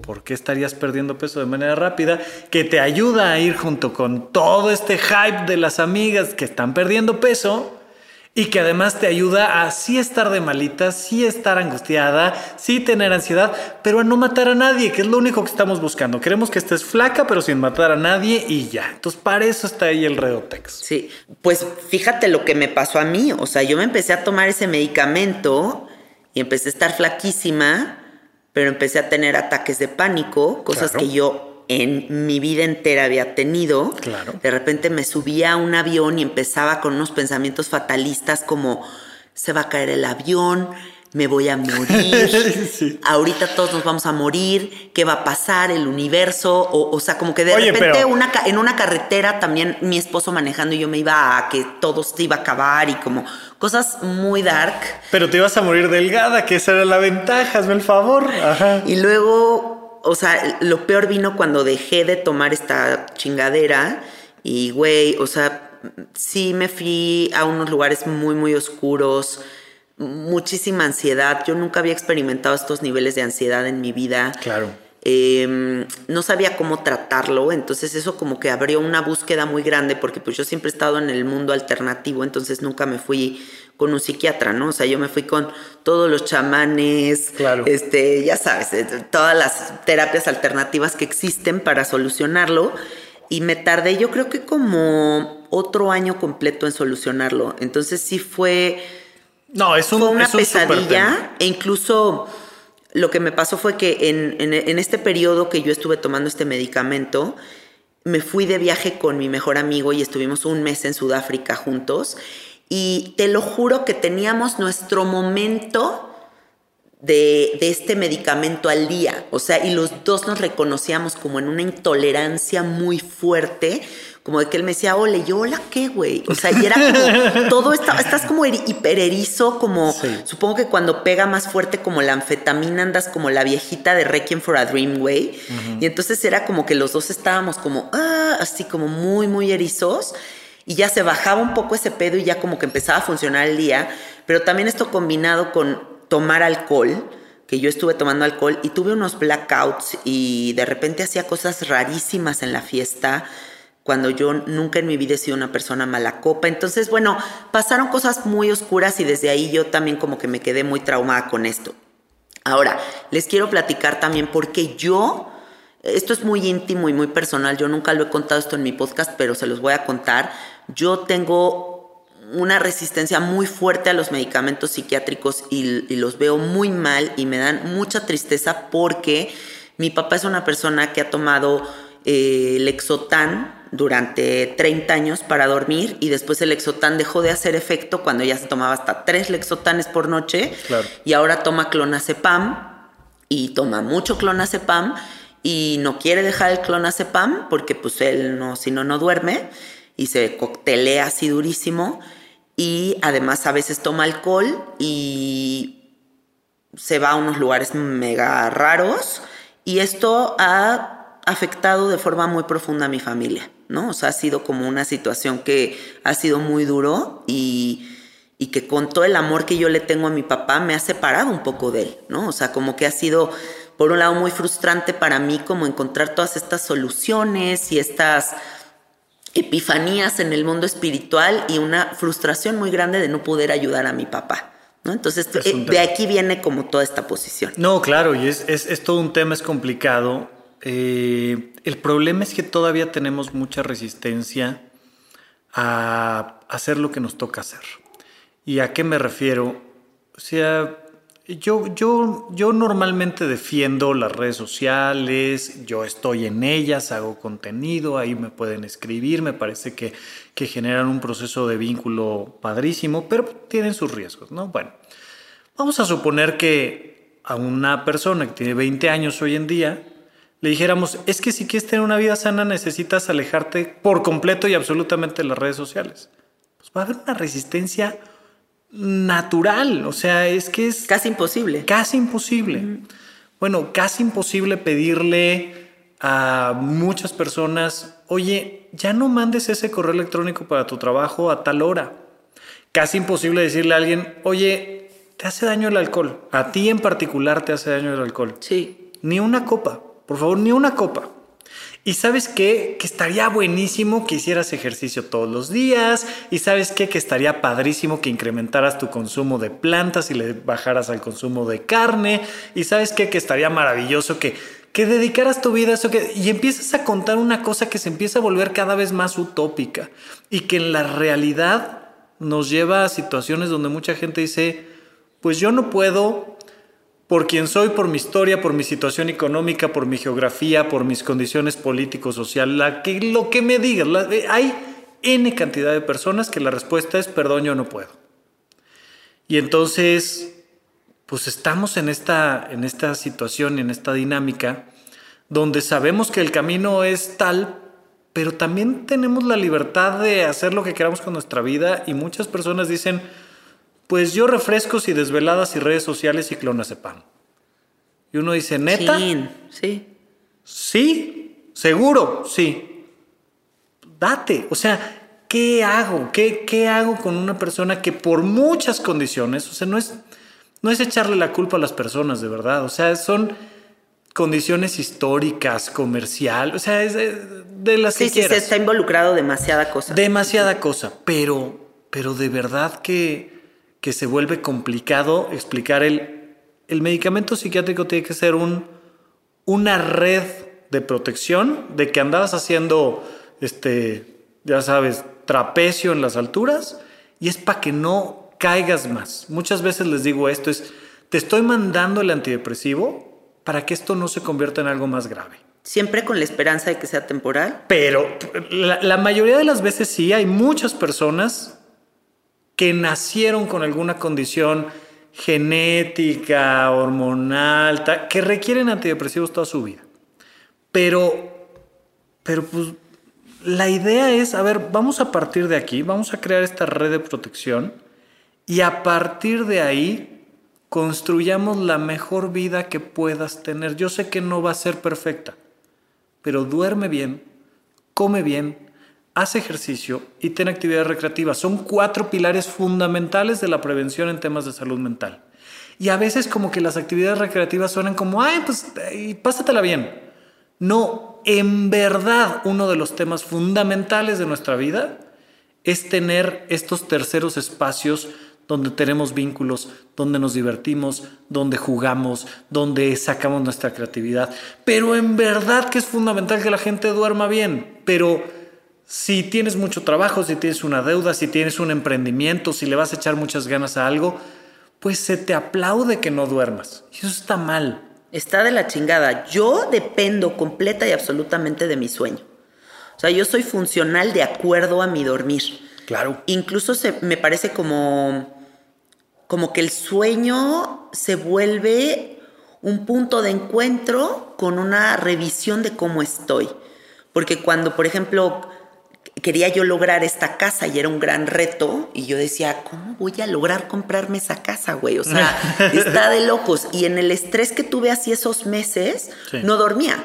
¿Por qué estarías perdiendo peso de manera rápida? Que te ayuda a ir junto con todo este hype de las amigas que están perdiendo peso y que además te ayuda a sí estar de malita, sí estar angustiada, sí tener ansiedad, pero a no matar a nadie, que es lo único que estamos buscando. Queremos que estés flaca, pero sin matar a nadie y ya. Entonces, para eso está ahí el Redotex. Sí, pues fíjate lo que me pasó a mí. O sea, yo me empecé a tomar ese medicamento y empecé a estar flaquísima pero empecé a tener ataques de pánico, cosas que yo en mi vida entera había tenido. Claro. De repente me subía a un avión y empezaba con unos pensamientos fatalistas como se va a caer el avión, me voy a morir, [laughs] ahorita todos nos vamos a morir, ¿qué va a pasar? El universo, o, sea, como que de repente una, en una carretera también mi esposo manejando y yo me iba a que todo se iba a acabar y como cosas muy dark. Pero te ibas a morir delgada, que esa era la ventaja, hazme el favor. Y luego o sea, lo peor vino cuando dejé de tomar esta chingadera y, güey, o sea, sí me fui a unos lugares muy, muy oscuros, muchísima ansiedad. Yo nunca había experimentado estos niveles de ansiedad en mi vida. Claro. Em, no sabía cómo tratarlo, entonces eso como que abrió una búsqueda muy grande porque pues yo siempre he estado en el mundo alternativo, entonces nunca me fui con un psiquiatra, ¿no? O sea, yo me fui con todos los chamanes, Claro. este, ya sabes, eh, todas las terapias alternativas que existen para solucionarlo y me tardé yo creo que como otro año completo en solucionarlo, entonces sí fue No, es un, fue una es un pesadilla e incluso lo que me pasó fue que en, en- en este periodo que yo estuve tomando este medicamento, me fui de viaje con mi mejor amigo y estuvimos un mes en Sudáfrica juntos y te lo juro que teníamos nuestro momento de, de este medicamento al día. O sea, y los dos nos reconocíamos como en una intolerancia muy fuerte, como de que él me decía, hola, y yo, hola, ¿qué, güey? O sea, y era como, todo está, estás como eri- hipererizo, como, Sí. supongo que cuando pega más fuerte como la anfetamina andas como la viejita de Requiem for a Dream, güey. Y entonces era como que los dos estábamos como, ah, así como muy, muy erizos. Y ya se bajaba un poco ese pedo y ya como que empezaba a funcionar el día. Pero también esto combinado con tomar alcohol, que yo estuve tomando alcohol y tuve unos blackouts y de repente hacía cosas rarísimas en la fiesta cuando yo nunca en mi vida he sido una persona mala copa. Entonces, bueno, pasaron cosas muy oscuras y desde ahí yo también como que me quedé muy traumada con esto. Ahora, les quiero platicar también porque yo, esto es muy íntimo y muy personal, yo nunca lo he contado esto en mi podcast, pero se los voy a contar. Yo tengo una resistencia muy fuerte a los medicamentos psiquiátricos y, los veo muy mal y me dan mucha tristeza porque mi papá es una persona que ha tomado eh, Lexotan durante 30 años para dormir y después el Lexotan dejó de hacer efecto cuando ya se tomaba hasta tres Lexotanes por noche. Claro. y ahora toma clonazepam y toma mucho clonazepam y no quiere dejar el clonazepam porque pues él no, si no, no duerme y se coctelea así durísimo. Y además a veces toma alcohol y se va a unos lugares mega raros. Y esto ha afectado de forma muy profunda a mi familia, ¿no? O sea, ha sido como una situación que ha sido muy duro y, y que con todo el amor que yo le tengo a mi papá me ha separado un poco de él, ¿no? O sea, como que ha sido, por un lado, muy frustrante para mí como encontrar todas estas soluciones y estas epifanías en el mundo espiritual y una frustración muy grande de no poder ayudar a mi papá, ¿no? Entonces, eh, de aquí viene como toda esta posición. No, claro, y es, es, es todo un tema, es complicado. Eh, el problema es que todavía tenemos mucha resistencia a hacer lo que nos toca hacer. ¿Y a qué me refiero? O sea, yo, yo, yo normalmente defiendo las redes sociales, yo estoy en ellas, hago contenido, ahí me pueden escribir, me parece que, que generan un proceso de vínculo padrísimo, pero tienen sus riesgos, ¿no? Bueno, vamos a suponer que a una persona que tiene 20 años hoy en día, le dijéramos, es que si quieres tener una vida sana necesitas alejarte por completo y absolutamente de las redes sociales. Pues va a haber una resistencia natural, o sea, es que es Casi imposible. casi imposible. Bueno, casi imposible pedirle a muchas personas, oye, ya no mandes ese correo electrónico para tu trabajo a tal hora. Casi imposible decirle a alguien, oye, te hace daño el alcohol. A ti en particular te hace daño el alcohol. Sí. Ni una copa, por favor, ni una copa. Y sabes qué? Que estaría buenísimo que hicieras ejercicio todos los días. Y sabes qué? Que estaría padrísimo que incrementaras tu consumo de plantas y le bajaras al consumo de carne. Y sabes qué? Que estaría maravilloso que, que dedicaras tu vida a eso. Que, y empiezas a contar una cosa que se empieza a volver cada vez más utópica. Y que en la realidad nos lleva a situaciones donde mucha gente dice, pues yo no puedo por quien soy, por mi historia, por mi situación económica, por mi geografía, por mis condiciones políticos, social, la que, lo que me digas. eh, hay N cantidad de personas que la respuesta es, perdón, yo no puedo. Y entonces, pues estamos en esta, en esta situación, en esta dinámica, donde sabemos que el camino es tal, pero también tenemos la libertad de hacer lo que queramos con nuestra vida y muchas personas dicen, pues yo refrescos y desveladas y redes sociales y clonazepam. Y uno dice, neta, Chin, Sí. Sí, seguro, sí. Date, o sea, ¿qué hago? ¿Qué, ¿Qué hago con una persona que por muchas condiciones, o sea, no es, no es echarle la culpa a las personas, de verdad, o sea, son condiciones históricas, comercial, o sea, es de, las que sí, quieras. Sí, se está involucrado demasiada cosa. Demasiada cosa, pero, pero de verdad que, que se vuelve complicado explicar el, el medicamento psiquiátrico tiene que ser un, una red de protección, de que andabas haciendo, este, ya sabes, trapecio en las alturas, y es para que no caigas más. Muchas veces les digo esto, es, te estoy mandando el antidepresivo para que esto no se convierta en algo más grave. Siempre con la esperanza de que sea temporal. Pero la, la mayoría de las veces sí, hay muchas personas que nacieron con alguna condición genética, hormonal, que requieren antidepresivos toda su vida. Pero, pero pues la idea es, a ver, vamos a partir de aquí, vamos a crear esta red de protección y a partir de ahí construyamos la mejor vida que puedas tener. Yo sé que no va a ser perfecta, pero duerme bien, come bien, haz ejercicio y ten actividad recreativa. Son cuatro pilares fundamentales de la prevención en temas de salud mental. Y a veces como que las actividades recreativas suenan como, ay, pues pásatela bien. No, en verdad uno de los temas fundamentales de nuestra vida es tener estos terceros espacios donde tenemos vínculos, donde nos divertimos, donde jugamos, donde sacamos nuestra creatividad. Pero en verdad que es fundamental que la gente duerma bien. Pero si tienes mucho trabajo, si tienes una deuda, si tienes un emprendimiento, si le vas a echar muchas ganas a algo, pues se te aplaude que no duermas. Y eso está mal. Está de la chingada. Yo dependo completa y absolutamente de mi sueño. O sea, yo soy funcional de acuerdo a mi dormir. Claro. Incluso se, me parece como, como que el sueño se vuelve un punto de encuentro con una revisión de cómo estoy. Porque cuando, por ejemplo, quería yo lograr esta casa y era un gran reto y yo decía, ¿cómo voy a lograr comprarme esa casa, güey? O sea, [laughs] está de locos. Y en el estrés que tuve así esos meses, no dormía.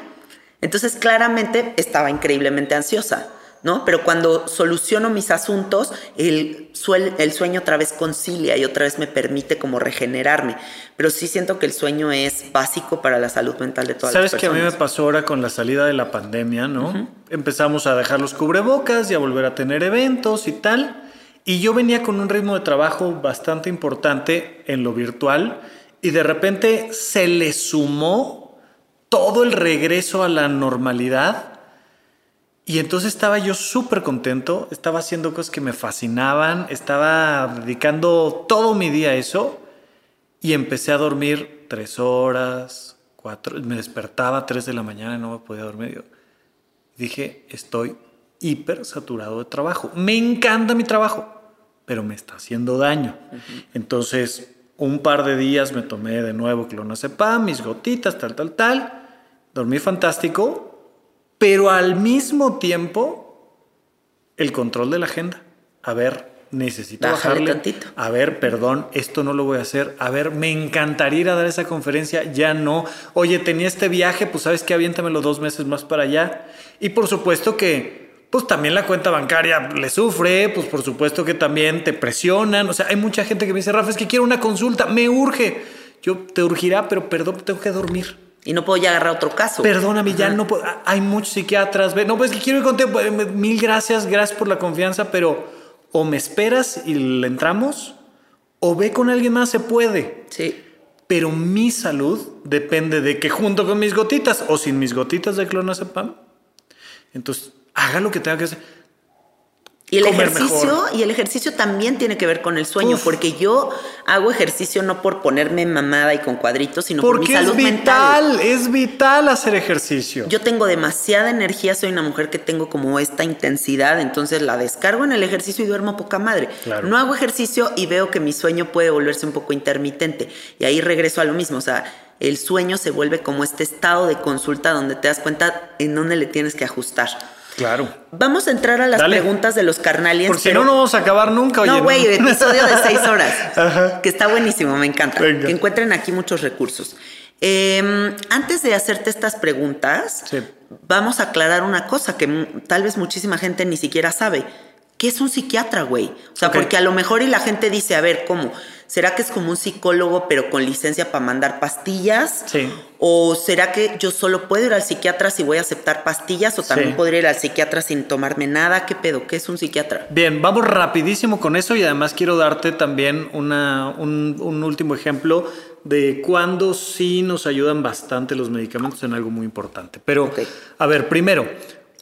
Entonces, claramente estaba increíblemente ansiosa. ¿No? Pero cuando soluciono mis asuntos, el, el sueño otra vez concilia y otra vez me permite como regenerarme. Pero sí siento que el sueño es básico para la salud mental de todas las personas. ¿Sabes que a mí me pasó ahora con la salida de la pandemia, no? Empezamos a dejar los cubrebocas y a volver a tener eventos y tal. Y yo venía con un ritmo de trabajo bastante importante en lo virtual y de repente se le sumó todo el regreso a la normalidad y entonces estaba yo súper contento, estaba haciendo cosas que me fascinaban, estaba dedicando todo mi día a eso y empecé a dormir tres horas, cuatro, me despertaba a tres de la mañana y no me podía dormir. dije, estoy hiper saturado de trabajo. Me encanta mi trabajo, pero me está haciendo daño. Entonces, un par de días me tomé de nuevo clonazepam, mis gotitas, tal, tal, tal. Dormí fantástico, pero al mismo tiempo el control de la agenda. A ver, necesito bajarle. Tantito. A ver, perdón, esto no lo voy a hacer. A ver, me encantaría ir a dar esa conferencia, ya no. Oye, tenía este viaje, pues sabes que aviéntamelo dos meses más para allá. Y por supuesto que, pues también la cuenta bancaria le sufre, pues por supuesto que también te presionan. O sea, hay mucha gente que me dice, Rafa, es que quiero una consulta, me urge. Yo te urgirá, pero perdón, tengo que dormir. Y no puedo ya agarrar otro caso. Perdóname, ya no puedo. Hay muchos psiquiatras. No, pues que quiero ir contigo. Mil gracias, gracias por la confianza, pero o me esperas y le entramos, o ve con alguien más, se puede. Sí. Pero mi salud depende de que junto con mis gotitas o sin mis gotitas de clonazepam, entonces haga lo que tenga que hacer. Y el ejercicio, y el ejercicio también tiene que ver con el sueño, porque yo hago ejercicio no por ponerme mamada y con cuadritos, sino por mi salud es vital, mental. Es vital hacer ejercicio. Yo tengo demasiada energía, soy una mujer que tengo como esta intensidad, entonces la descargo en el ejercicio y duermo poca madre. No hago ejercicio y veo que mi sueño puede volverse un poco intermitente. Y ahí regreso a lo mismo, o sea, el sueño se vuelve como este estado de consulta donde te das cuenta en dónde le tienes que ajustar. Claro. Vamos a entrar a las preguntas de los carnaliens. Porque no, no vamos a acabar nunca. no, güey, [laughs] episodio de seis horas. Que está buenísimo, me encanta. Que encuentren aquí muchos recursos. Em, antes de hacerte estas preguntas, Sí. vamos a aclarar una cosa que tal vez muchísima gente ni siquiera sabe. ¿Qué es un psiquiatra, güey? O sea, porque a lo mejor y la gente dice, a ver, ¿cómo? ¿Será que es como un psicólogo pero con licencia para mandar pastillas? Sí. ¿O será que yo solo puedo ir al psiquiatra si voy a aceptar pastillas? ¿O también Sí. podría ir al psiquiatra sin tomarme nada? ¿Qué pedo? ¿Qué es un psiquiatra? Bien, vamos rapidísimo con eso y además quiero darte también una, un, un último ejemplo de cuándo sí nos ayudan bastante los medicamentos en algo muy importante. Pero, a ver, primero,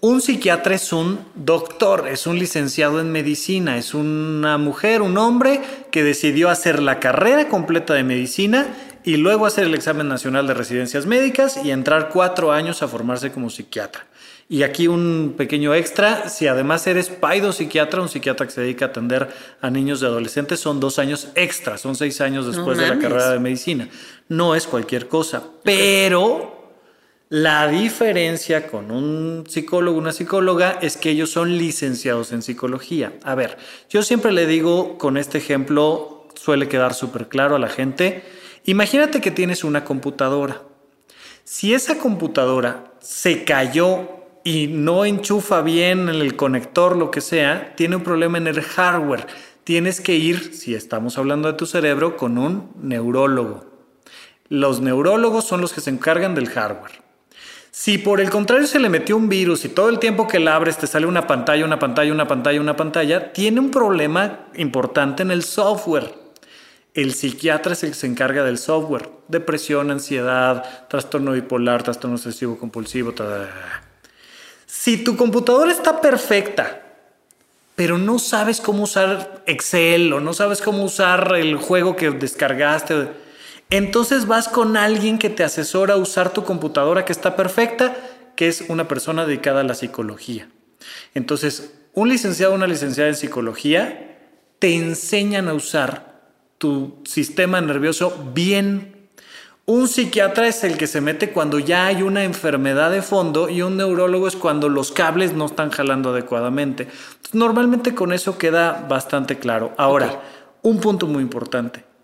un psiquiatra es un doctor, es un licenciado en medicina, es una mujer, un hombre que decidió hacer la carrera completa de medicina y luego hacer el examen nacional de residencias médicas y entrar cuatro años a formarse como psiquiatra. Y aquí un pequeño extra, si además eres psiquiatra, un psiquiatra que se dedica a atender a niños y adolescentes, son dos años extra, son seis años después de la carrera de medicina. No es cualquier cosa, pero la diferencia con un psicólogo, una psicóloga, es que ellos son licenciados en psicología. A ver, yo siempre le digo con este ejemplo, suele quedar súper claro a la gente, imagínate que tienes una computadora. Si esa computadora se cayó y no enchufa bien en el conector, lo que sea, tiene un problema en el hardware. Tienes que ir, si estamos hablando de tu cerebro, con un neurólogo. Los neurólogos son los que se encargan del hardware. Si por el contrario se le metió un virus y todo el tiempo que la abres te sale una pantalla, una pantalla, una pantalla, una pantalla, tiene un problema importante en el software. El psiquiatra es el que se encarga del software. Depresión, ansiedad, trastorno bipolar, trastorno obsesivo compulsivo. ta, ta, ta. Si tu computadora está perfecta, pero no sabes cómo usar Excel o no sabes cómo usar el juego que descargaste, entonces vas con alguien que te asesora a usar tu computadora que está perfecta, que es una persona dedicada a la psicología. Entonces, un licenciado o una licenciada en psicología te enseñan a usar tu sistema nervioso bien. Un psiquiatra es el que se mete cuando ya hay una enfermedad de fondo y un neurólogo es cuando los cables no están jalando adecuadamente. Normalmente con eso queda bastante claro. Ahora, un punto muy importante.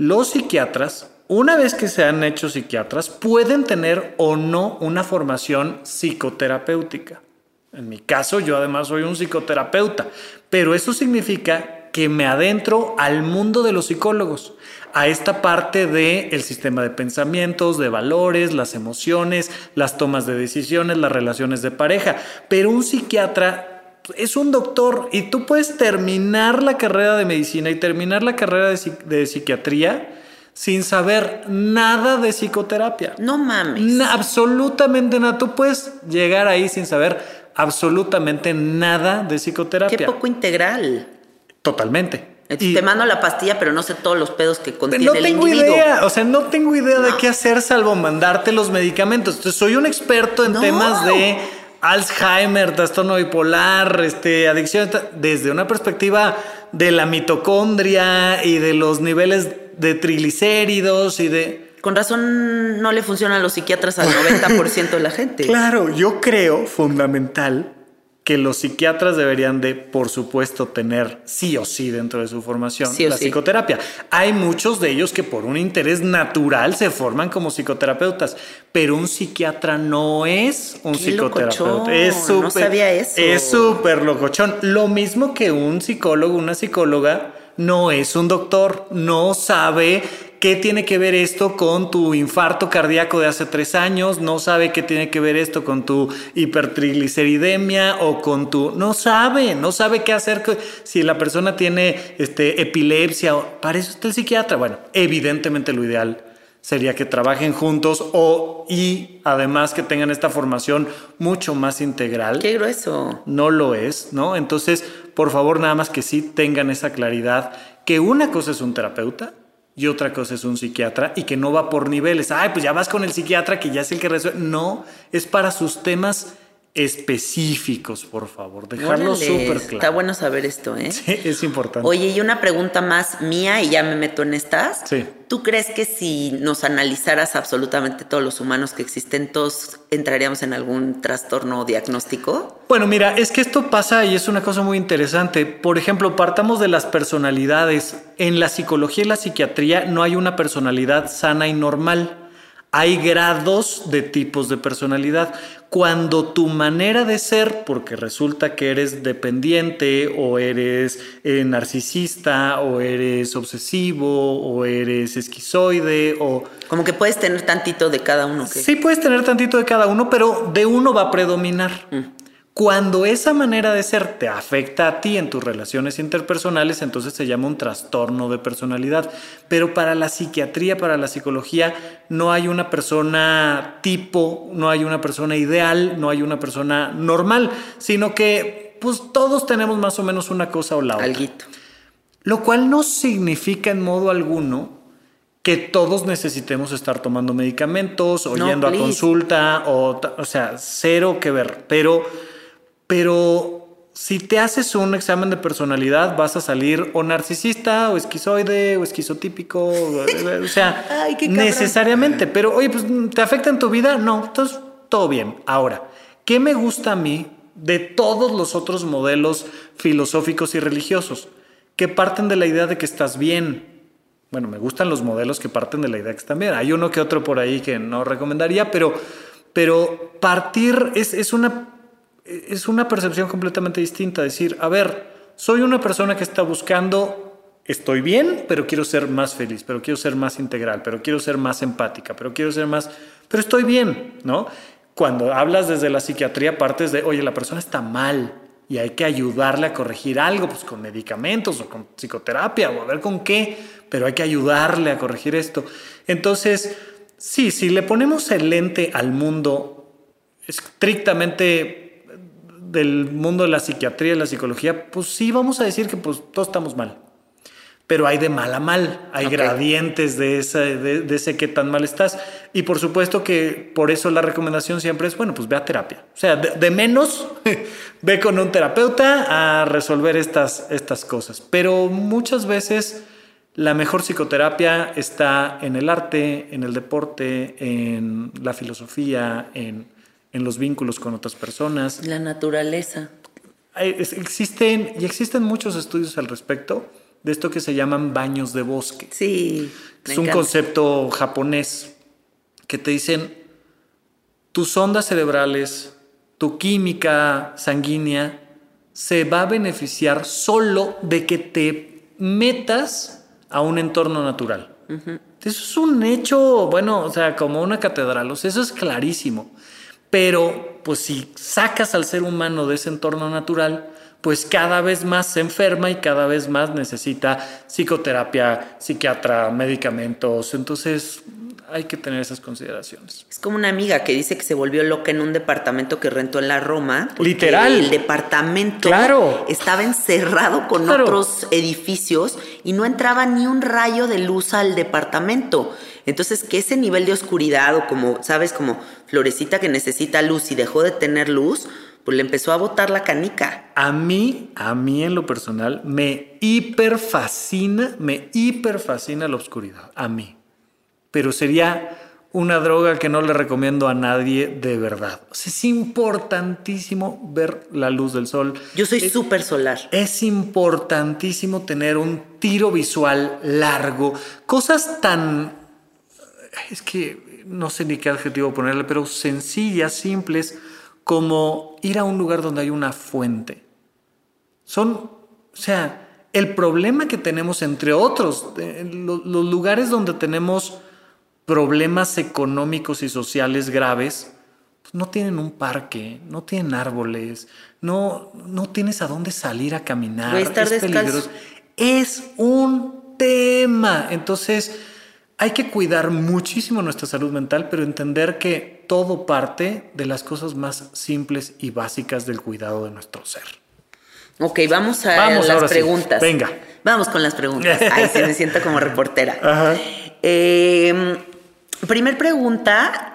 Los psiquiatras, una vez que se han hecho psiquiatras, pueden tener o no una formación psicoterapéutica. En mi caso, yo además soy un psicoterapeuta, pero eso significa que me adentro al mundo de los psicólogos, a esta parte del sistema de pensamientos, de valores, las emociones, las tomas de decisiones, las relaciones de pareja. Pero un psiquiatra es un doctor y tú puedes terminar la carrera de medicina y terminar la carrera de, psi- de psiquiatría sin saber nada de psicoterapia. No mames. Na- absolutamente nada. Tú puedes llegar ahí sin saber absolutamente nada de psicoterapia. Qué poco integral. Totalmente. Y- te mando la pastilla, pero no sé todos los pedos que contiene no el tengo individuo. idea, o sea, no tengo idea de qué hacer salvo mandarte los medicamentos. Entonces, soy un experto en No. temas de Alzheimer, trastorno bipolar, este, adicción, desde una perspectiva de la mitocondria y de los niveles de triglicéridos y de... Con razón no le funcionan los psiquiatras al 90% de la gente. [laughs] Claro, yo creo fundamental que los psiquiatras deberían de, por supuesto, tener sí o sí dentro de su formación Sí la sí. psicoterapia. Hay muchos de ellos que por un interés natural se forman como psicoterapeutas, pero un psiquiatra no es un psicoterapeuta. locochón, Es no súper- sabía eso. Es súper locochón. Lo mismo que un psicólogo, una psicóloga, no es un doctor, no sabe qué tiene que ver esto con tu infarto cardíaco de hace tres años, no sabe qué tiene que ver esto con tu hipertrigliceridemia o con tu... No sabe, no sabe qué hacer si la persona tiene este, epilepsia. o- Para eso está el psiquiatra. Bueno, evidentemente lo ideal sería que trabajen juntos o y además que tengan esta formación mucho más integral Qué grueso. no lo es, ¿no? Entonces, por favor, nada más que sí tengan esa claridad que una cosa es un terapeuta y otra cosa es un psiquiatra y que no va por niveles. Ay, pues ya vas con el psiquiatra que ya es el que resuelve. No, es para sus temas específicos, por favor. Dejarlo súper Está claro. bueno saber esto, ¿eh? Sí, es importante. Oye, y una pregunta más mía, y ya me meto en estas. Sí. ¿Tú crees que si nos analizaras absolutamente todos los humanos que existen, todos entraríamos en algún trastorno diagnóstico? Bueno, mira, es que esto pasa y es una cosa muy interesante. Por ejemplo, partamos de las personalidades. En la psicología y la psiquiatría no hay una personalidad sana y normal. Hay grados de tipos de personalidad. Cuando tu manera de ser, porque resulta que eres dependiente o eres eh, narcisista o eres obsesivo o eres esquizoide o... Como que puedes tener tantito de cada uno. ¿qué? Sí, puedes tener tantito de cada uno, pero de uno va a predominar. Cuando esa manera de ser te afecta a ti en tus relaciones interpersonales, entonces se llama un trastorno de personalidad. Pero para la psiquiatría, para la psicología, no hay una persona tipo, no hay una persona ideal, no hay una persona normal, sino que pues todos tenemos más o menos una cosa o la otra. Alguito. Lo cual no significa en modo alguno que todos necesitemos estar tomando medicamentos o No, yendo a consulta o, o sea, cero que ver. Pero, pero si te haces un examen de personalidad, vas a salir o narcisista o esquizoide o esquizotípico, o sea, [laughs] Ay, necesariamente. Pero, oye, pues, ¿te afecta en tu vida? No, entonces todo bien. Ahora, ¿qué me gusta a mí de todos los otros modelos filosóficos y religiosos? Que parten de la idea de que estás bien. Bueno, me gustan los modelos que parten de la idea que están bien. Hay uno que otro por ahí que no recomendaría, pero, pero partir es, es una, es una percepción completamente distinta. Decir, a ver, soy una persona que está buscando, estoy bien, pero quiero ser más feliz, pero quiero ser más integral, pero quiero ser más empática, pero quiero ser más, pero estoy bien, ¿no? Cuando hablas desde la psiquiatría, partes de, oye, la persona está mal y hay que ayudarle a corregir algo, pues con medicamentos o con psicoterapia o a ver con qué, pero hay que ayudarle a corregir esto. Entonces, sí, si le ponemos el lente al mundo estrictamente del mundo de la psiquiatría y la psicología, pues sí vamos a decir que pues todos estamos mal. Pero hay de mal a mal, hay gradientes de ese, de, de ese qué tan mal estás. Y por supuesto que por eso la recomendación siempre es, bueno, pues ve a terapia. O sea, de, de menos, [laughs] ve con un terapeuta a resolver estas, estas cosas. Pero muchas veces la mejor psicoterapia está en el arte, en el deporte, en la filosofía, en, en los vínculos con otras personas. La naturaleza. Existen, y existen muchos estudios al respecto de esto que se llaman baños de bosque. Sí. Es un encanta. concepto japonés que te dicen tus ondas cerebrales, tu química sanguínea se va a beneficiar solo de que te metas a un entorno natural. Eso es un hecho, bueno, o sea, como una catedral, o sea, eso es clarísimo. Pero, pues si sacas al ser humano de ese entorno natural, pues cada vez más se enferma y cada vez más necesita psicoterapia, psiquiatra, medicamentos. Entonces, hay que tener esas consideraciones. Es como una amiga que dice que se volvió loca en un departamento que rentó en la Roma. Literal. El departamento Claro. estaba encerrado con Claro. otros edificios y no entraba ni un rayo de luz al departamento. Entonces, que ese nivel de oscuridad o como, sabes, como florecita que necesita luz y dejó de tener luz, pues le empezó a botar la canica. A mí, a mí en lo personal, me hiper fascina, me hiper fascina la oscuridad. A mí. Pero sería una droga que no le recomiendo a nadie de verdad. O sea, es importantísimo ver la luz del sol. Yo soy Es- súper solar. Es importantísimo tener un tiro visual largo. Cosas tan... Es que no sé ni qué adjetivo ponerle, pero sencillas, simples, como ir a un lugar donde hay una fuente. Son, o sea, el problema que tenemos, entre otros, lo- los lugares donde tenemos problemas económicos y sociales graves, pues no tienen un parque, no tienen árboles, no, no tienes a dónde salir a caminar. Voy a estar es peligroso. Es un tema. Entonces, hay que cuidar muchísimo nuestra salud mental, pero entender que todo parte de las cosas más simples y básicas del cuidado de nuestro ser. Ok, vamos a Vamos, ahora las sí. preguntas. Venga. Vamos con las preguntas. Ay, se me siento como reportera. [laughs] Ajá. Eh, primer pregunta.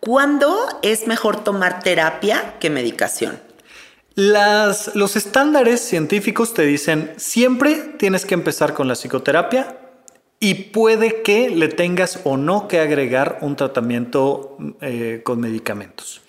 ¿Cuándo es mejor tomar terapia que medicación? Las, los estándares científicos te dicen siempre tienes que empezar con la psicoterapia y puede que le tengas o no que agregar un tratamiento eh, con medicamentos.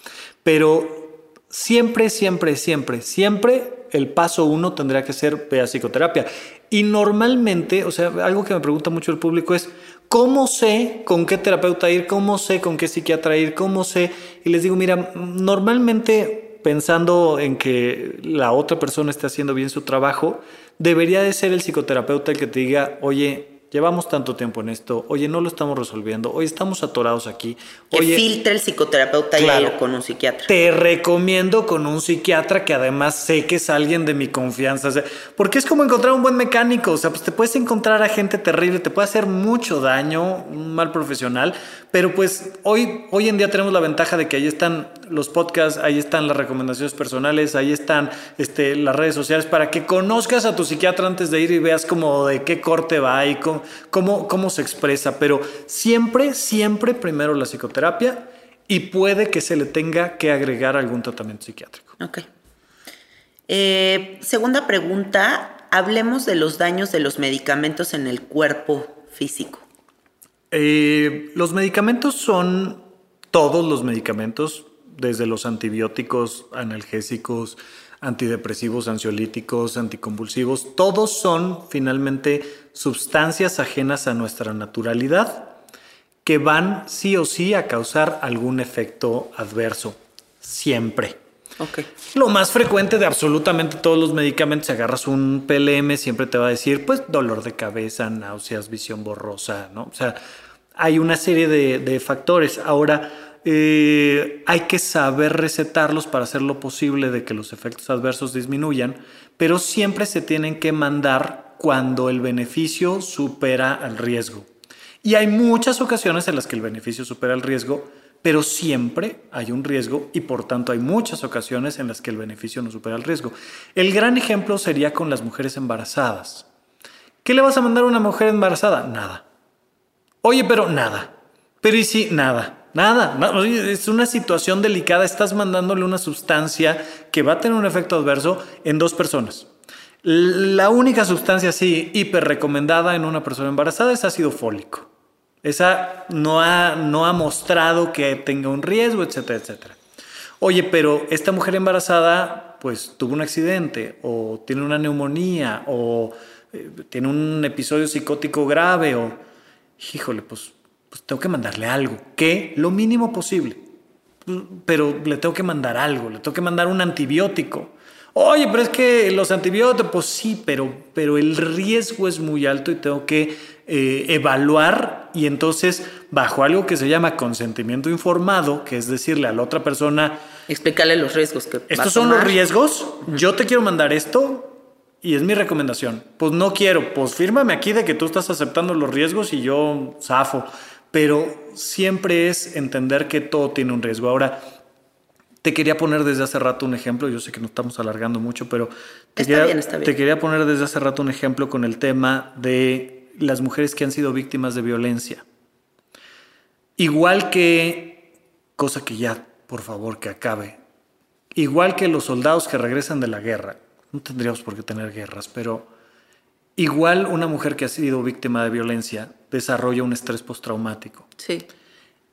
Pero siempre, siempre, siempre, siempre el paso uno tendrá que ser psicoterapia. Y normalmente, o sea, algo que me pregunta mucho el público es, ¿cómo sé con qué terapeuta ir? ¿Cómo sé con qué psiquiatra ir? ¿Cómo sé? Y les digo, mira, normalmente pensando en que la otra persona esté haciendo bien su trabajo, debería de ser el psicoterapeuta el que te diga, oye, llevamos tanto tiempo en esto, oye, no lo estamos resolviendo, oye, estamos atorados aquí. Que Oye, filtre el psicoterapeuta y ir con un psiquiatra. te recomiendo con un psiquiatra que además sé que es alguien de mi confianza. O sea, porque es como encontrar un buen mecánico. O sea, pues te puedes encontrar a gente terrible, te puede hacer mucho daño, un mal profesional. Pero pues hoy, hoy en día tenemos la ventaja de que ahí están los podcasts, ahí están las recomendaciones personales, ahí están este, las redes sociales para que conozcas a tu psiquiatra antes de ir y veas como de qué corte va y cómo, cómo, cómo se expresa. Pero siempre, siempre primero la psicoterapia y puede que se le tenga que agregar algún tratamiento psiquiátrico. Ok. Eh, segunda pregunta, hablemos de los daños de los medicamentos en el cuerpo físico. Eh, los medicamentos son todos los medicamentos, desde los antibióticos, analgésicos, antidepresivos, ansiolíticos, anticonvulsivos, todos son finalmente sustancias ajenas a nuestra naturalidad que van sí o sí a causar algún efecto adverso, siempre. Lo más frecuente de absolutamente todos los medicamentos, si agarras un PLM, siempre te va a decir, pues, dolor de cabeza, náuseas, visión borrosa, ¿no? O sea, hay una serie de, de factores. Ahora, eh, hay que saber recetarlos para hacer lo posible de que los efectos adversos disminuyan, pero siempre se tienen que mandar cuando el beneficio supera al riesgo. Y hay muchas ocasiones en las que el beneficio supera el riesgo, pero siempre hay un riesgo y por tanto hay muchas ocasiones en las que el beneficio no supera el riesgo. El gran ejemplo sería con las mujeres embarazadas. ¿Qué le vas a mandar a una mujer embarazada? Nada. Oye, pero nada. Pero y si nada. Nada, es una situación delicada. Estás mandándole una sustancia que va a tener un efecto adverso en dos personas. La única sustancia así hiper recomendada en una persona embarazada es ácido fólico. Esa no ha, no ha mostrado que tenga un riesgo, etcétera, etcétera. Oye, pero esta mujer embarazada pues tuvo un accidente o tiene una neumonía o eh, tiene un episodio psicótico grave o, híjole, pues, pues tengo que mandarle algo, que lo mínimo posible, pero le tengo que mandar algo, le tengo que mandar un antibiótico. Oye, pero es que los antibióticos, pues sí, pero, pero el riesgo es muy alto y tengo que eh, evaluar y entonces bajo algo que se llama consentimiento informado, que es decirle a la otra persona, Explícale los riesgos que estos son los riesgos, yo te quiero mandar esto y es mi recomendación. Pues no quiero, pues fírmame aquí de que tú estás aceptando los riesgos y yo zafo. Pero siempre es entender que todo tiene un riesgo. Ahora, te quería poner desde hace rato un ejemplo, yo sé que no estamos alargando mucho, pero te, Está quería, bien, está bien. te quería poner desde hace rato un ejemplo con el tema de las mujeres que han sido víctimas de violencia. Igual que, cosa que ya, por favor, que acabe, igual que los soldados que regresan de la guerra, no tendríamos por qué tener guerras, pero igual una mujer que ha sido víctima de violencia desarrolla un estrés postraumático Sí.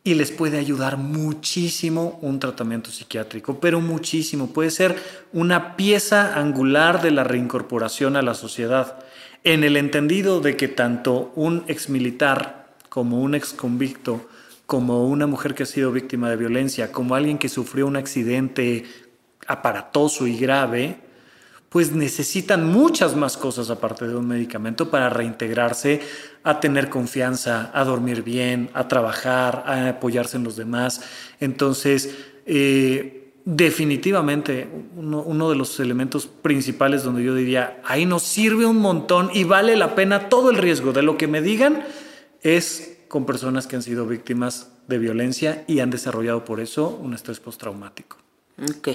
y les puede ayudar muchísimo un tratamiento psiquiátrico, pero muchísimo. Puede ser una pieza angular de la reincorporación a la sociedad, en el entendido de que tanto un exmilitar como un exconvicto, como una mujer que ha sido víctima de violencia, como alguien que sufrió un accidente aparatoso y grave, pues necesitan muchas más cosas aparte de un medicamento para reintegrarse, a tener confianza, a dormir bien, a trabajar, a apoyarse en los demás. Entonces, eh, definitivamente, uno, de los elementos principales donde yo diría, ahí nos sirve un montón y vale la pena todo el riesgo de lo que me digan, es con personas que han sido víctimas de violencia y han desarrollado por eso un estrés postraumático. Ok.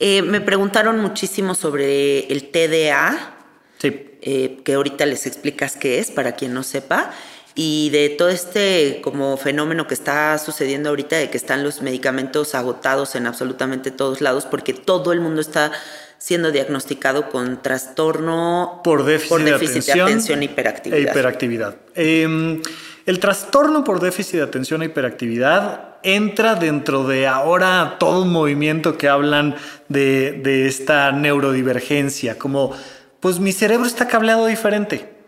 Eh, me preguntaron muchísimo sobre el TDA, Sí. eh, que ahorita les explicas qué es, para quien no sepa, y de todo este como fenómeno que está sucediendo ahorita, de que están los medicamentos agotados en absolutamente todos lados, porque todo el mundo está siendo diagnosticado con trastorno por déficit, por déficit de, atención, de atención e hiperactividad. E hiperactividad. Eh, el trastorno por déficit de atención e hiperactividad entra dentro de ahora todo un movimiento que hablan de, de esta neurodivergencia, como pues mi cerebro está cableado diferente.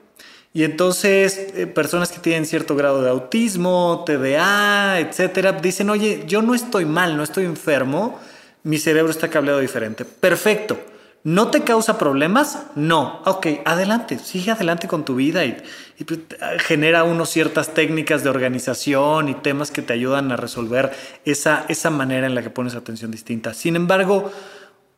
Y entonces, eh, personas que tienen cierto grado de autismo, TDA, etcétera, dicen, oye, yo no estoy mal, no estoy enfermo, mi cerebro está cableado diferente. Perfecto. ¿No te causa problemas? No. Ok, adelante, sigue adelante con tu vida y, pues, genera unos ciertas técnicas de organización y temas que te ayudan a resolver esa, esa manera en la que pones atención distinta. Sin embargo,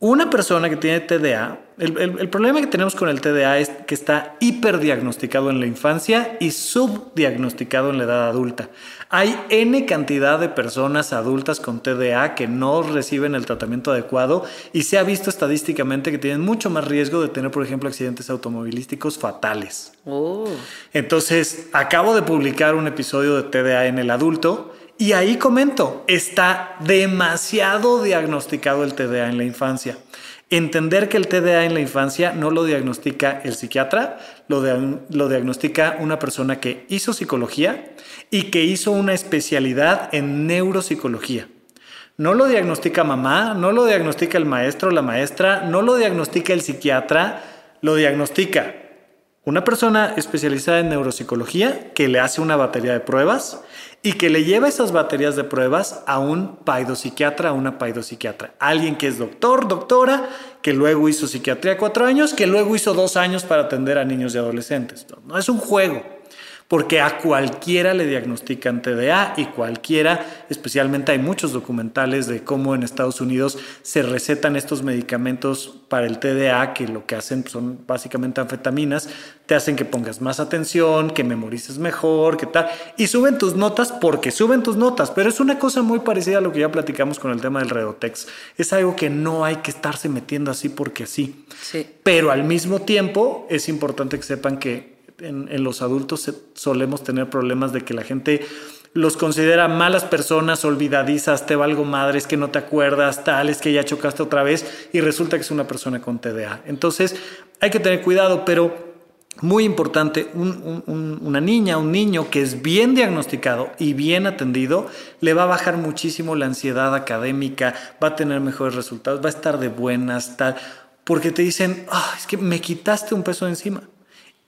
una persona que tiene TDA, el, problema que tenemos con el TDA es que está hiperdiagnosticado en la infancia y subdiagnosticado en la edad adulta. Hay N cantidad de personas adultas con TDA que no reciben el tratamiento adecuado y se ha visto estadísticamente que tienen mucho más riesgo de tener, por ejemplo, accidentes automovilísticos fatales. Oh. Entonces, acabo de publicar un episodio de TDA en el adulto y ahí comento, está demasiado diagnosticado el TDA en la infancia. Entender que el TDA en la infancia no lo diagnostica el psiquiatra, lo, lo diagnostica una persona que hizo psicología y que hizo una especialidad en neuropsicología. No lo diagnostica mamá, no lo diagnostica el maestro, la maestra, no lo diagnostica el psiquiatra, lo diagnostica una persona especializada en neuropsicología que le hace una batería de pruebas y que le lleva esas baterías de pruebas a un paidopsiquiatra, a una paidopsiquiatra. Alguien que es doctor, doctora, que luego hizo psiquiatría cuatro años, que luego hizo dos años para atender a niños y adolescentes. No es un juego porque a cualquiera le diagnostican TDA y cualquiera, especialmente hay muchos documentales de cómo en Estados Unidos se recetan estos medicamentos para el TDA que lo que hacen son básicamente anfetaminas, te hacen que pongas más atención, que memorices mejor, que tal, y suben tus notas porque suben tus notas, pero es una cosa muy parecida a lo que ya platicamos con el tema del Redotex. Es algo que no hay que estarse metiendo así porque sí. sí. Pero al mismo tiempo es importante que sepan que en, los adultos solemos tener problemas de que la gente los considera malas personas, olvidadizas, te valgo madres, que no te acuerdas, tal, es que ya chocaste otra vez y resulta que es una persona con TDA. Entonces hay que tener cuidado, pero muy importante, una niña, un niño que es bien diagnosticado y bien atendido, le va a bajar muchísimo la ansiedad académica, va a tener mejores resultados, va a estar de buenas, tal, porque te dicen, ah, es que me quitaste un peso encima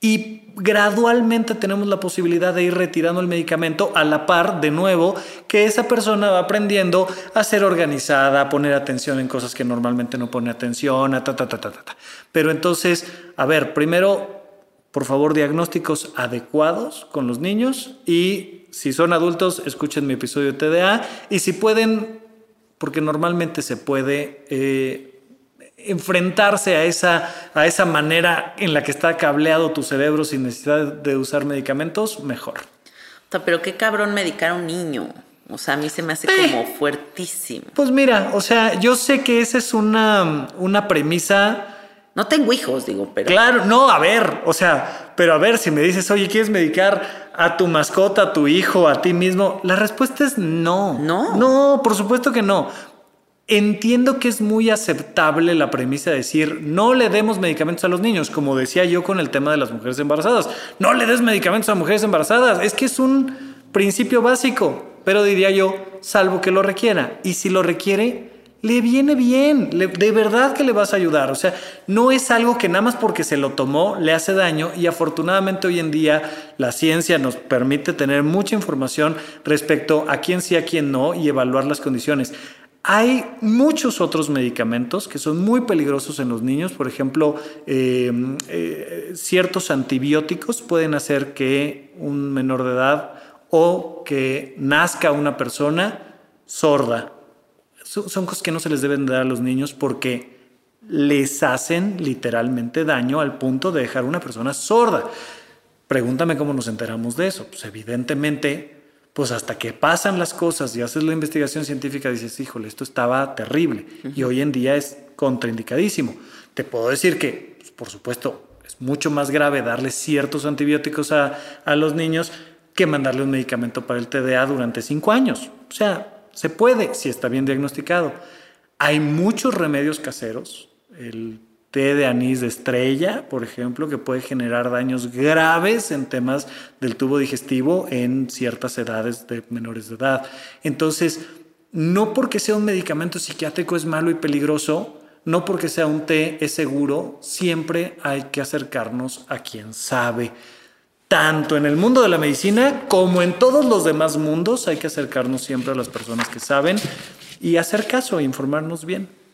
y gradualmente tenemos la posibilidad de ir retirando el medicamento a la par de nuevo que esa persona va aprendiendo a ser organizada, a poner atención en cosas que normalmente no pone atención, a ta, ta, ta, ta, ta. Pero entonces, a ver, primero, por favor, diagnósticos adecuados con los niños y si son adultos, escuchen mi episodio TDA y si pueden, porque normalmente se puede... Eh, enfrentarse a esa, a esa manera en la que está cableado tu cerebro sin necesidad de usar medicamentos, mejor. Pero qué cabrón medicar a un niño. O sea, a mí se me hace como eh. fuertísimo. Pues mira, o sea, yo sé que esa es una, una premisa. No tengo hijos, digo, pero. Claro, no, a ver, o sea, pero a ver, si me dices, oye, ¿quieres medicar a tu mascota, a tu hijo, a ti mismo? La respuesta es no. No. No, por supuesto que no. Entiendo que es muy aceptable la premisa de decir no le demos medicamentos a los niños, como decía yo con el tema de las mujeres embarazadas. No le des medicamentos a mujeres embarazadas. Es que es un principio básico, pero diría yo, salvo que lo requiera. Y si lo requiere, le viene bien, de verdad que le vas a ayudar. O sea, no es algo que nada más porque se lo tomó le hace daño y afortunadamente hoy en día la ciencia nos permite tener mucha información respecto a quién sí, a quién no y evaluar las condiciones. Hay muchos otros medicamentos que son muy peligrosos en los niños. Por ejemplo, em, eh, ciertos antibióticos pueden hacer que un menor de edad o que nazca una persona sorda. Son cosas que no se les deben dar a los niños porque les hacen literalmente daño al punto de dejar una persona sorda. Pregúntame cómo nos enteramos de eso. Pues evidentemente pues hasta que pasan las cosas y haces la investigación científica, dices, híjole, esto estaba terrible y hoy en día es contraindicadísimo. Te puedo decir que, pues, por supuesto, es mucho más grave darle ciertos antibióticos a, a los niños que mandarle un medicamento para el TDA durante cinco años. O sea, se puede si está bien diagnosticado. Hay muchos remedios caseros. El té de anís de estrella, por ejemplo, que puede generar daños graves en temas del tubo digestivo en ciertas edades de menores de edad. Entonces, no porque sea un medicamento psiquiátrico es malo y peligroso, no porque sea un té es seguro, siempre hay que acercarnos a quien sabe. tanto en el mundo de la medicina como en todos los demás mundos, hay que acercarnos siempre a las personas que saben y hacer caso, e informarnos bien.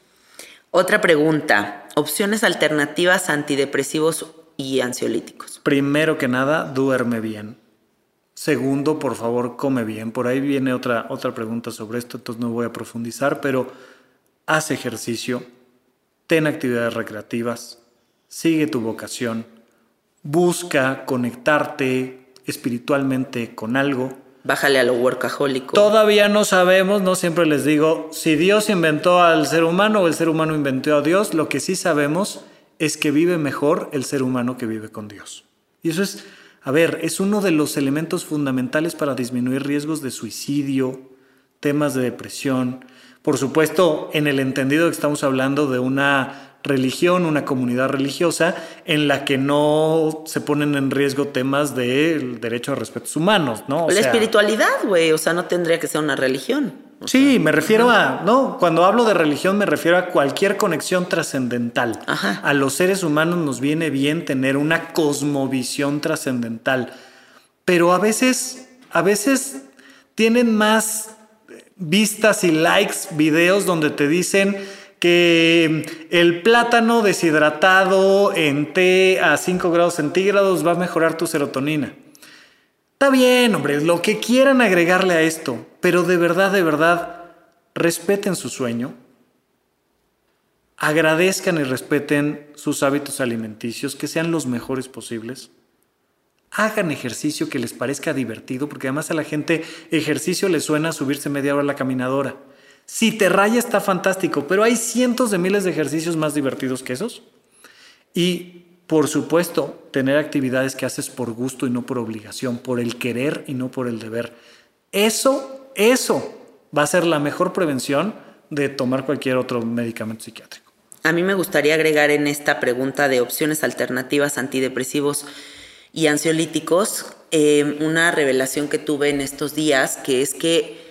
Otra pregunta, opciones alternativas antidepresivos y ansiolíticos. Primero que nada, duerme bien. Segundo, por favor, come bien. Por ahí viene otra, otra pregunta sobre esto, entonces no voy a profundizar, pero haz ejercicio, ten actividades recreativas, sigue tu vocación, busca conectarte espiritualmente con algo. Bájale a lo workahólico. Todavía no sabemos, no siempre les digo, si Dios inventó al ser humano o el ser humano inventó a Dios, lo que sí sabemos es que vive mejor el ser humano que vive con Dios. Y eso es, a ver, es uno de los elementos fundamentales para disminuir riesgos de suicidio, temas de depresión. Por supuesto, en el entendido que estamos hablando de una religión, una comunidad religiosa, en la que no se ponen en riesgo temas del derecho a respetos humanos, ¿no? la espiritualidad, güey, o sea, no tendría que ser una religión. Sí, me refiero a, no, cuando hablo de religión me refiero a cualquier conexión trascendental. A los seres humanos nos viene bien tener una cosmovisión trascendental, pero a veces, a veces tienen más vistas y likes videos donde te dicen que el plátano deshidratado en té a 5 grados centígrados va a mejorar tu serotonina. Está bien, hombre, lo que quieran agregarle a esto, pero de verdad, de verdad, respeten su sueño, agradezcan y respeten sus hábitos alimenticios, que sean los mejores posibles. Hagan ejercicio que les parezca divertido, porque además a la gente ejercicio le suena subirse media hora a la caminadora. Si te raya está fantástico, pero hay cientos de miles de ejercicios más divertidos que esos. Y por supuesto, tener actividades que haces por gusto y no por obligación, por el querer y no por el deber. Eso, eso va a ser la mejor prevención de tomar cualquier otro medicamento psiquiátrico. A mí me gustaría agregar en esta pregunta de opciones alternativas antidepresivos y ansiolíticos eh, una revelación que tuve en estos días, que es que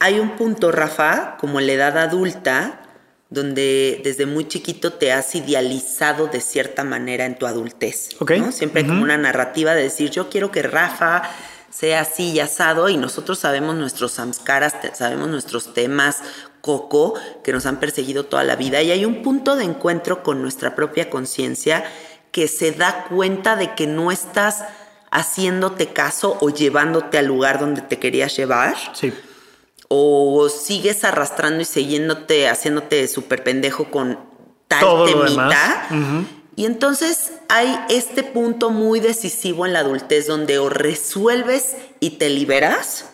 hay un punto, Rafa, como en la edad adulta, donde desde muy chiquito te has idealizado de cierta manera en tu adultez. Siempre hay como una narrativa de decir, yo quiero que Rafa sea así y asado, y nosotros sabemos nuestros samskaras, sabemos nuestros temas coco que nos han perseguido toda la vida, y hay un punto de encuentro con nuestra propia conciencia que se da cuenta de que no estás haciéndote caso o llevándote al lugar donde te querías llevar. Sí o sigues arrastrando y siguiéndote, haciéndote súper pendejo con tal temita. Y entonces hay este punto muy decisivo en la adultez donde o resuelves y te liberas,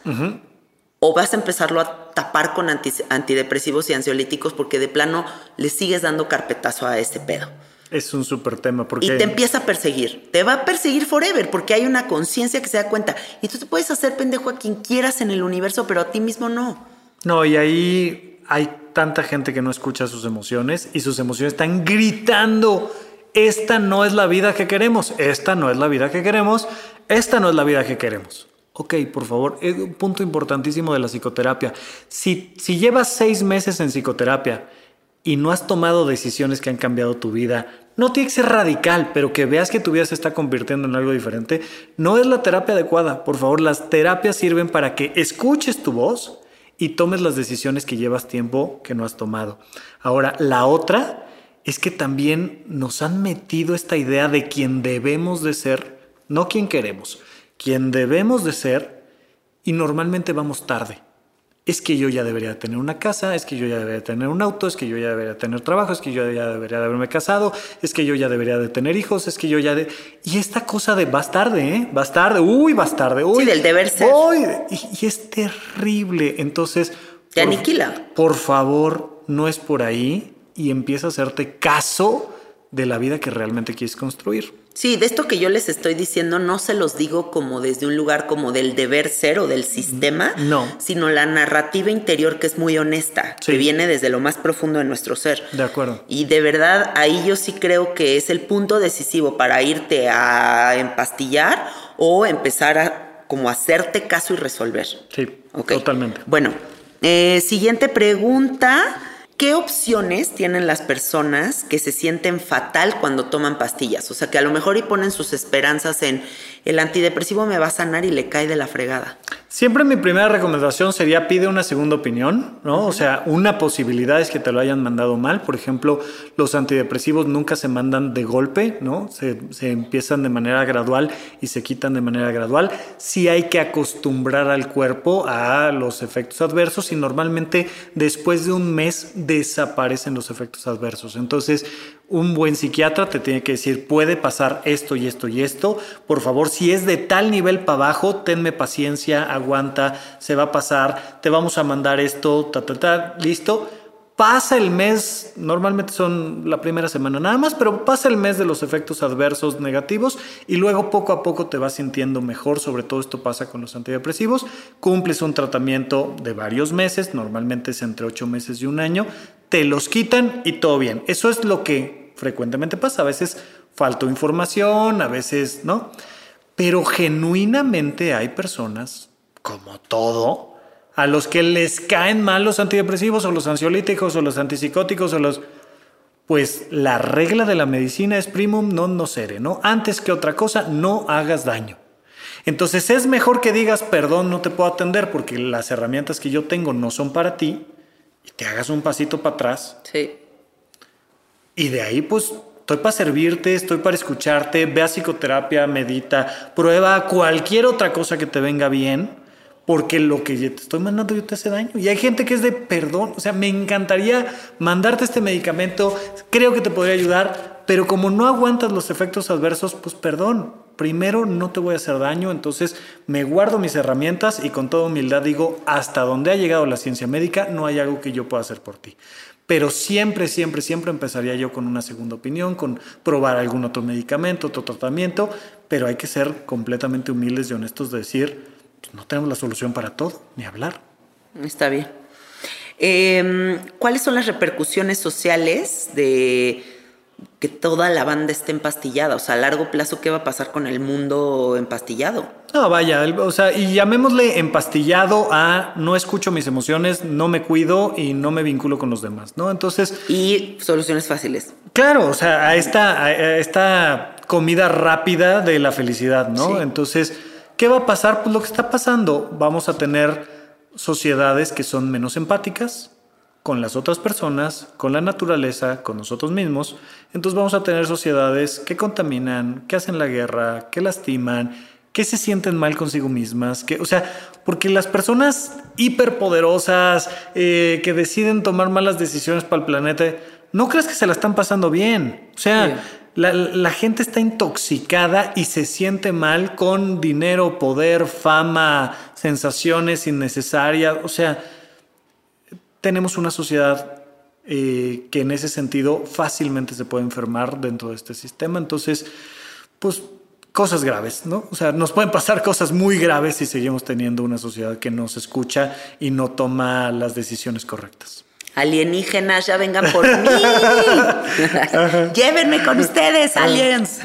o vas a empezarlo a tapar con antidepresivos y ansiolíticos porque de plano le sigues dando carpetazo a ese pedo. Es un súper tema porque... Y te empieza a perseguir. Te va a perseguir forever porque hay una conciencia que se da cuenta. Y tú te puedes hacer pendejo a quien quieras en el universo, pero a ti mismo no. No, y ahí hay tanta gente que no escucha sus emociones y sus emociones están gritando. Esta no es la vida que queremos. Esta no es la vida que queremos. Esta no es la vida que queremos. Ok, por favor, es un punto importantísimo de la psicoterapia. Si, si llevas seis meses en psicoterapia y no has tomado decisiones que han cambiado tu vida, no tiene que ser radical, pero que veas que tu vida se está convirtiendo en algo diferente, no es la terapia adecuada. Por favor, las terapias sirven para que escuches tu voz y tomes las decisiones que llevas tiempo que no has tomado. Ahora, la otra es que también nos han metido esta idea de quién debemos de ser, no quién queremos, quién debemos de ser y normalmente vamos tarde es que yo ya debería tener una casa, es que yo ya debería tener un auto, es que yo ya debería tener trabajo, es que yo ya debería de haberme casado, es que yo ya debería de tener hijos, es que yo ya de... Y esta cosa de vas tarde, ¿eh? Vas tarde, uy, vas tarde, uy. Sí, del deber ser. y, es terrible. Entonces... Te aniquila. Por favor, no es por ahí y empieza a hacerte caso de la vida que realmente quieres construir. Sí, de esto que yo les estoy diciendo no se los digo como desde un lugar como del deber ser o del sistema, no. sino la narrativa interior que es muy honesta, que viene desde lo más profundo de nuestro ser. De acuerdo. Y de verdad ahí yo sí creo que es el punto decisivo para irte a empastillar o empezar a como hacerte caso y resolver. Sí, totalmente. Bueno, eh, siguiente pregunta. ¿Qué opciones tienen las personas que se sienten fatal cuando toman pastillas? O sea, que a lo mejor y ponen sus esperanzas en el antidepresivo me va a sanar y le cae de la fregada. Siempre mi primera recomendación sería pide una segunda opinión, ¿no? O sea, una posibilidad es que te lo hayan mandado mal. Por ejemplo, los antidepresivos nunca se mandan de golpe, ¿no? Se, se empiezan de manera gradual y se quitan de manera gradual. Sí hay que acostumbrar al cuerpo a los efectos adversos y normalmente después de un mes desaparecen los efectos adversos. Entonces, un buen psiquiatra te tiene que decir, puede pasar esto y esto y esto. Por favor, si es de tal nivel para abajo, tenme paciencia, aguanta, se va a pasar, te vamos a mandar esto, ta, ta, ta, listo. Pasa el mes, normalmente son la primera semana nada más, pero pasa el mes de los efectos adversos negativos y luego poco a poco te vas sintiendo mejor, sobre todo esto pasa con los antidepresivos, cumples un tratamiento de varios meses, normalmente es entre ocho meses y un año, te los quitan y todo bien. Eso es lo que frecuentemente pasa, a veces falta información, a veces, ¿no? Pero genuinamente hay personas, como todo, a los que les caen mal los antidepresivos o los ansiolíticos o los antipsicóticos o los... Pues la regla de la medicina es primum non nocere, ¿no? Antes que otra cosa, no hagas daño. Entonces es mejor que digas, perdón, no te puedo atender porque las herramientas que yo tengo no son para ti y te hagas un pasito para atrás. Sí. Y de ahí, pues, estoy para servirte, estoy para escucharte, ve a psicoterapia, medita, prueba cualquier otra cosa que te venga bien porque lo que te estoy mandando yo te hace daño. Y hay gente que es de perdón, o sea, me encantaría mandarte este medicamento, creo que te podría ayudar, pero como no aguantas los efectos adversos, pues perdón, primero no te voy a hacer daño, entonces me guardo mis herramientas y con toda humildad digo, hasta donde ha llegado la ciencia médica, no hay algo que yo pueda hacer por ti. Pero siempre, siempre, siempre empezaría yo con una segunda opinión, con probar algún otro medicamento, otro tratamiento, pero hay que ser completamente humildes y honestos de decir, no tenemos la solución para todo, ni hablar. Está bien. Eh, ¿Cuáles son las repercusiones sociales de que toda la banda esté empastillada? O sea, a largo plazo, ¿qué va a pasar con el mundo empastillado? No, vaya, o sea, y llamémosle empastillado a no escucho mis emociones, no me cuido y no me vinculo con los demás, ¿no? Entonces... Y soluciones fáciles. Claro, o sea, a esta, a esta comida rápida de la felicidad, ¿no? Sí. Entonces ¿Qué va a pasar? Pues lo que está pasando, vamos a tener sociedades que son menos empáticas con las otras personas, con la naturaleza, con nosotros mismos. Entonces vamos a tener sociedades que contaminan, que hacen la guerra, que lastiman, que se sienten mal consigo mismas, que, o sea, porque las personas hiperpoderosas eh, que deciden tomar malas decisiones para el planeta, no creas que se la están pasando bien. O sea, Sí. La, gente está intoxicada y se siente mal con dinero, poder, fama, sensaciones innecesarias. O sea, tenemos una sociedad eh, que en ese sentido fácilmente se puede enfermar dentro de este sistema. Entonces, pues cosas graves, ¿no? O sea, nos pueden pasar cosas muy graves si seguimos teniendo una sociedad que no se escucha y no toma las decisiones correctas. Alienígenas, ya vengan por mí. [laughs] Llévenme con ustedes, aliens.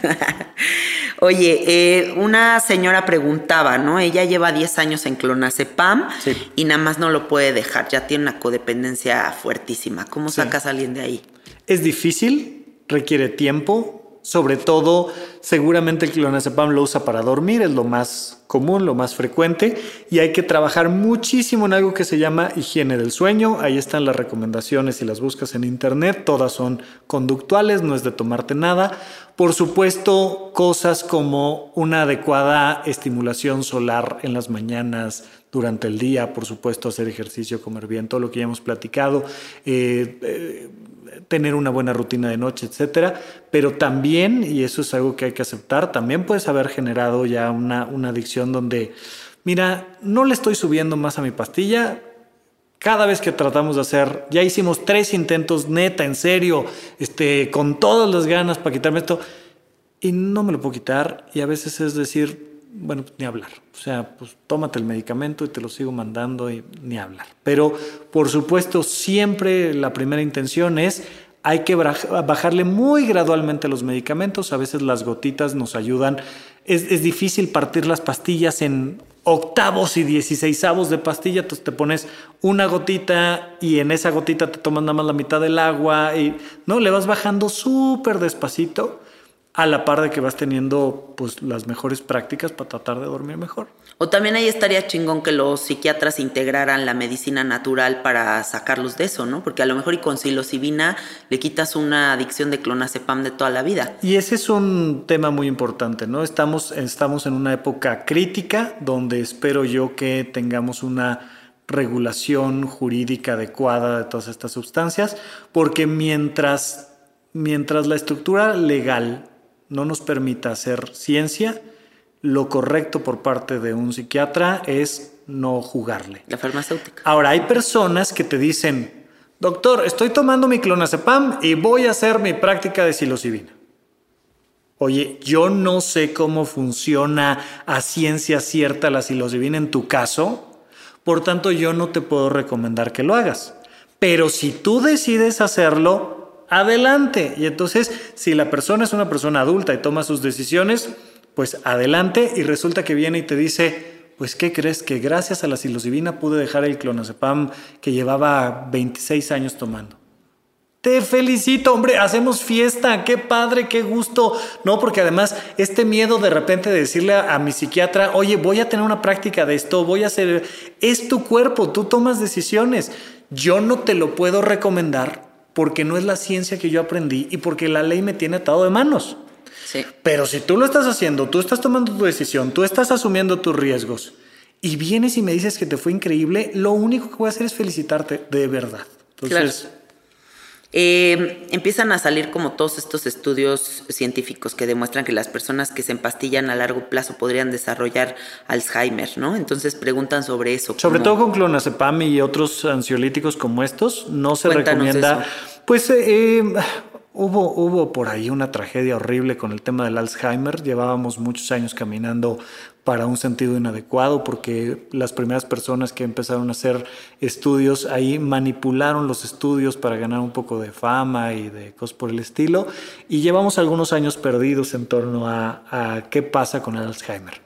[laughs] Oye, eh, una señora preguntaba, ¿no? Ella lleva 10 años en clonazepam Sí. y nada más no lo puede dejar. Ya tiene una codependencia fuertísima. ¿Cómo Sí. sacas a alguien de ahí? Es difícil, requiere tiempo, sobre todo seguramente el clonazepam lo usa para dormir, es lo más común, lo más frecuente, y hay que trabajar muchísimo en algo que se llama higiene del sueño. Ahí están las recomendaciones si las buscas en internet, todas son conductuales, no es de tomarte nada. Por supuesto, cosas como una adecuada estimulación solar en las mañanas, durante el día, por supuesto, hacer ejercicio, comer bien, todo lo que ya hemos platicado, eh, eh, tener una buena rutina de noche, etcétera. Pero también, y eso es algo que hay que aceptar, también puedes haber generado ya una, una adicción donde, mira, no le estoy subiendo más a mi pastilla. Cada vez que tratamos de hacer, ya hicimos tres intentos, neta, en serio, este, con todas las ganas para quitarme esto, y no me lo puedo quitar. Y a veces es decir, bueno, ni hablar. O sea, pues tómate el medicamento y te lo sigo mandando y ni hablar. Pero, por supuesto, siempre la primera intención es hay que bajarle muy gradualmente los medicamentos. A veces las gotitas nos ayudan. Es, es difícil partir las pastillas en octavos y dieciséisavos de pastilla, entonces te pones una gotita y en esa gotita te tomas nada más la mitad del agua y no, le vas bajando súper despacito a la par de que vas teniendo pues las mejores prácticas para tratar de dormir mejor. O también ahí estaría chingón que los psiquiatras integraran la medicina natural para sacarlos de eso, ¿no? Porque a lo mejor y con psilocibina le quitas una adicción de clonazepam de toda la vida. Y ese es un tema muy importante, ¿no? Estamos, estamos en una época crítica donde espero yo que tengamos una regulación jurídica adecuada de todas estas sustancias, porque mientras, mientras la estructura legal no nos permita hacer ciencia, lo correcto por parte de un psiquiatra es no jugarle. La farmacéutica. Ahora, hay personas que te dicen, doctor, estoy tomando mi clonazepam y voy a hacer mi práctica de psilocibina. Oye, yo no sé cómo funciona a ciencia cierta la psilocibina en tu caso, por tanto yo no te puedo recomendar que lo hagas. Pero si tú decides hacerlo, adelante. Y entonces, si la persona es una persona adulta y toma sus decisiones, pues adelante y resulta que viene y te dice, pues ¿qué crees? Que gracias a la psilocibina pude dejar el clonazepam que llevaba 26 años tomando. Te felicito, hombre, hacemos fiesta, qué padre, qué gusto. No, porque además este miedo de repente de decirle a, a, mi psiquiatra, oye, voy a tener una práctica de esto, voy a hacer, es tu cuerpo, tú tomas decisiones. Yo no te lo puedo recomendar porque no es la ciencia que yo aprendí y porque la ley me tiene atado de manos. Sí. Pero si tú lo estás haciendo, tú estás tomando tu decisión, tú estás asumiendo tus riesgos y vienes y me dices que te fue increíble, lo único que voy a hacer es felicitarte de verdad. Entonces, claro. Eh, empiezan a salir como todos estos estudios científicos que demuestran que las personas que se empastillan a largo plazo podrían desarrollar Alzheimer, ¿no? Entonces preguntan sobre eso. Sobre todo con clonazepam y otros ansiolíticos como estos, no se Cuéntanos recomienda. eso. Pues eh, eh, hubo, hubo por ahí una tragedia horrible con el tema del Alzheimer. Llevábamos muchos años caminando para un sentido inadecuado porque las primeras personas que empezaron a hacer estudios ahí manipularon los estudios para ganar un poco de fama y de cosas por el estilo y llevamos algunos años perdidos en torno a, a qué pasa con el Alzheimer.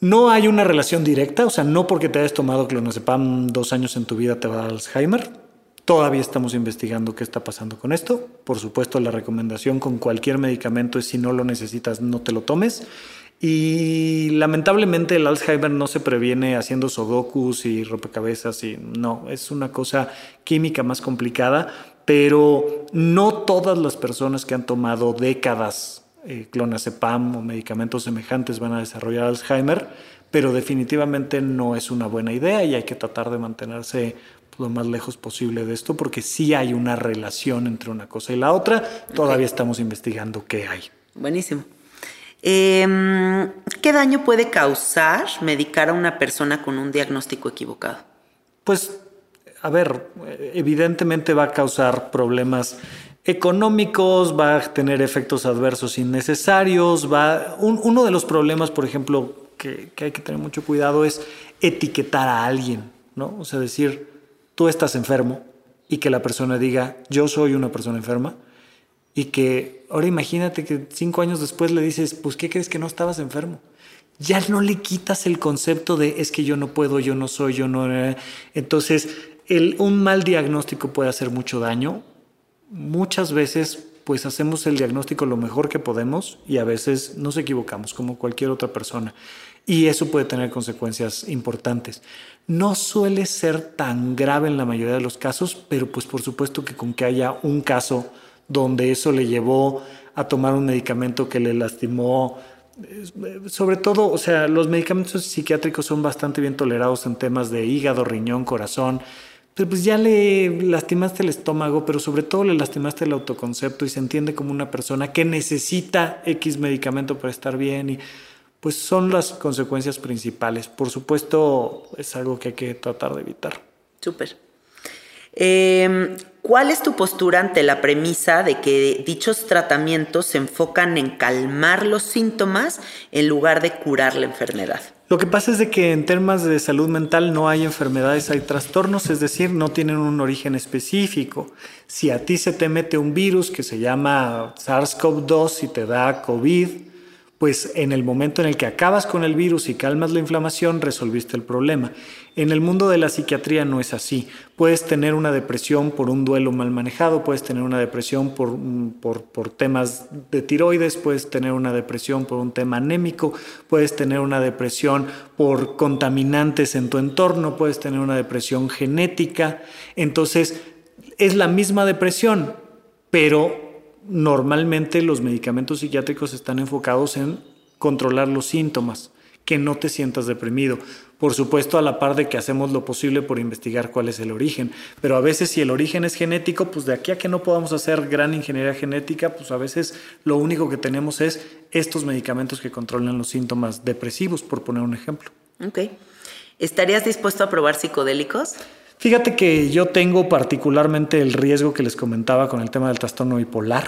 No hay una relación directa, o sea, no porque te hayas tomado clonazepam dos años en tu vida te va a dar Alzheimer. Todavía estamos investigando qué está pasando con esto. Por supuesto, la recomendación con cualquier medicamento es si no lo necesitas, no te lo tomes. Y lamentablemente el Alzheimer no se previene haciendo sudokus y rompecabezas y no, es una cosa química más complicada, pero no todas las personas que han tomado décadas eh, clonazepam o medicamentos semejantes van a desarrollar Alzheimer, pero definitivamente no es una buena idea y hay que tratar de mantenerse lo más lejos posible de esto porque sí hay una relación entre una cosa y la otra. Todavía estamos investigando qué hay. Buenísimo. Eh, ¿Qué daño puede causar medicar a una persona con un diagnóstico equivocado? Pues, a ver, evidentemente va a causar problemas económicos, va a tener efectos adversos innecesarios, va... Un, uno de los problemas, por ejemplo, que, que hay que tener mucho cuidado es etiquetar a alguien, ¿no? O sea, decir, tú estás enfermo y que la persona diga, yo soy una persona enferma y que ahora imagínate que cinco años después le dices, pues ¿qué crees que no estabas enfermo? Ya no le quitas el concepto de es que yo no puedo, yo no soy, yo no... Entonces, el, un mal diagnóstico puede hacer mucho daño. Muchas veces pues hacemos el diagnóstico lo mejor que podemos y a veces nos equivocamos como cualquier otra persona. Y eso puede tener consecuencias importantes. No suele ser tan grave en la mayoría de los casos, pero pues por supuesto que con que haya un caso donde eso le llevó a tomar un medicamento que le lastimó. Sobre todo, o sea, los medicamentos psiquiátricos son bastante bien tolerados en temas de hígado, riñón, corazón, pero pues ya le lastimaste el estómago, pero sobre todo le lastimaste el autoconcepto y se entiende como una persona que necesita X medicamento para estar bien y pues son las consecuencias principales. Por supuesto, es algo que hay que tratar de evitar. Súper. Eh, ¿Cuál es tu postura ante la premisa de que dichos tratamientos se enfocan en calmar los síntomas en lugar de curar la enfermedad? Lo que pasa es de que en temas de salud mental no hay enfermedades, hay trastornos, es decir, no tienen un origen específico. Si a ti se te mete un virus que se llama SARS-CoV-2 y te da COVID, pues en el momento en el que acabas con el virus y calmas la inflamación, resolviste el problema. En el mundo de la psiquiatría no es así. Puedes tener una depresión por un duelo mal manejado, puedes tener una depresión por, mm, por, por, temas de tiroides, puedes tener una depresión por un tema anémico, puedes tener una depresión por contaminantes en tu entorno, puedes tener una depresión genética. Entonces, es la misma depresión, pero normalmente los medicamentos psiquiátricos están enfocados en controlar los síntomas, que no te sientas deprimido. Por supuesto, a la par de que hacemos lo posible por investigar cuál es el origen. Pero a veces si el origen es genético, pues de aquí a que no podamos hacer gran ingeniería genética, pues a veces lo único que tenemos es estos medicamentos que controlan los síntomas depresivos, por poner un ejemplo. Ok. ¿Estarías dispuesto a probar psicodélicos? Fíjate que yo tengo particularmente el riesgo que les comentaba con el tema del trastorno bipolar.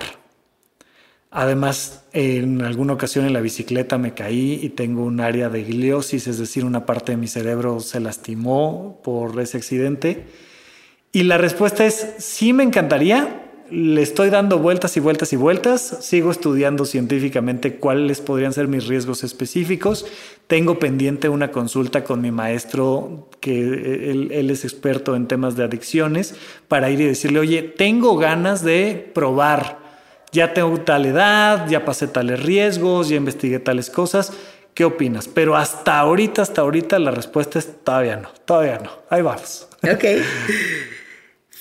Además, en alguna ocasión en la bicicleta me caí y tengo un área de gliosis, es decir, una parte de mi cerebro se lastimó por ese accidente. Y la respuesta es, sí me encantaría, le estoy dando vueltas y vueltas y vueltas, sigo estudiando científicamente cuáles podrían ser mis riesgos específicos, tengo pendiente una consulta con mi maestro, que él, es experto en temas de adicciones, para ir y decirle, oye, tengo ganas de probar, ya tengo tal edad, ya pasé tales riesgos, ya investigué tales cosas, ¿qué opinas? Pero hasta ahorita, hasta ahorita la respuesta es todavía no, todavía no, ahí vamos. Ok. [laughs]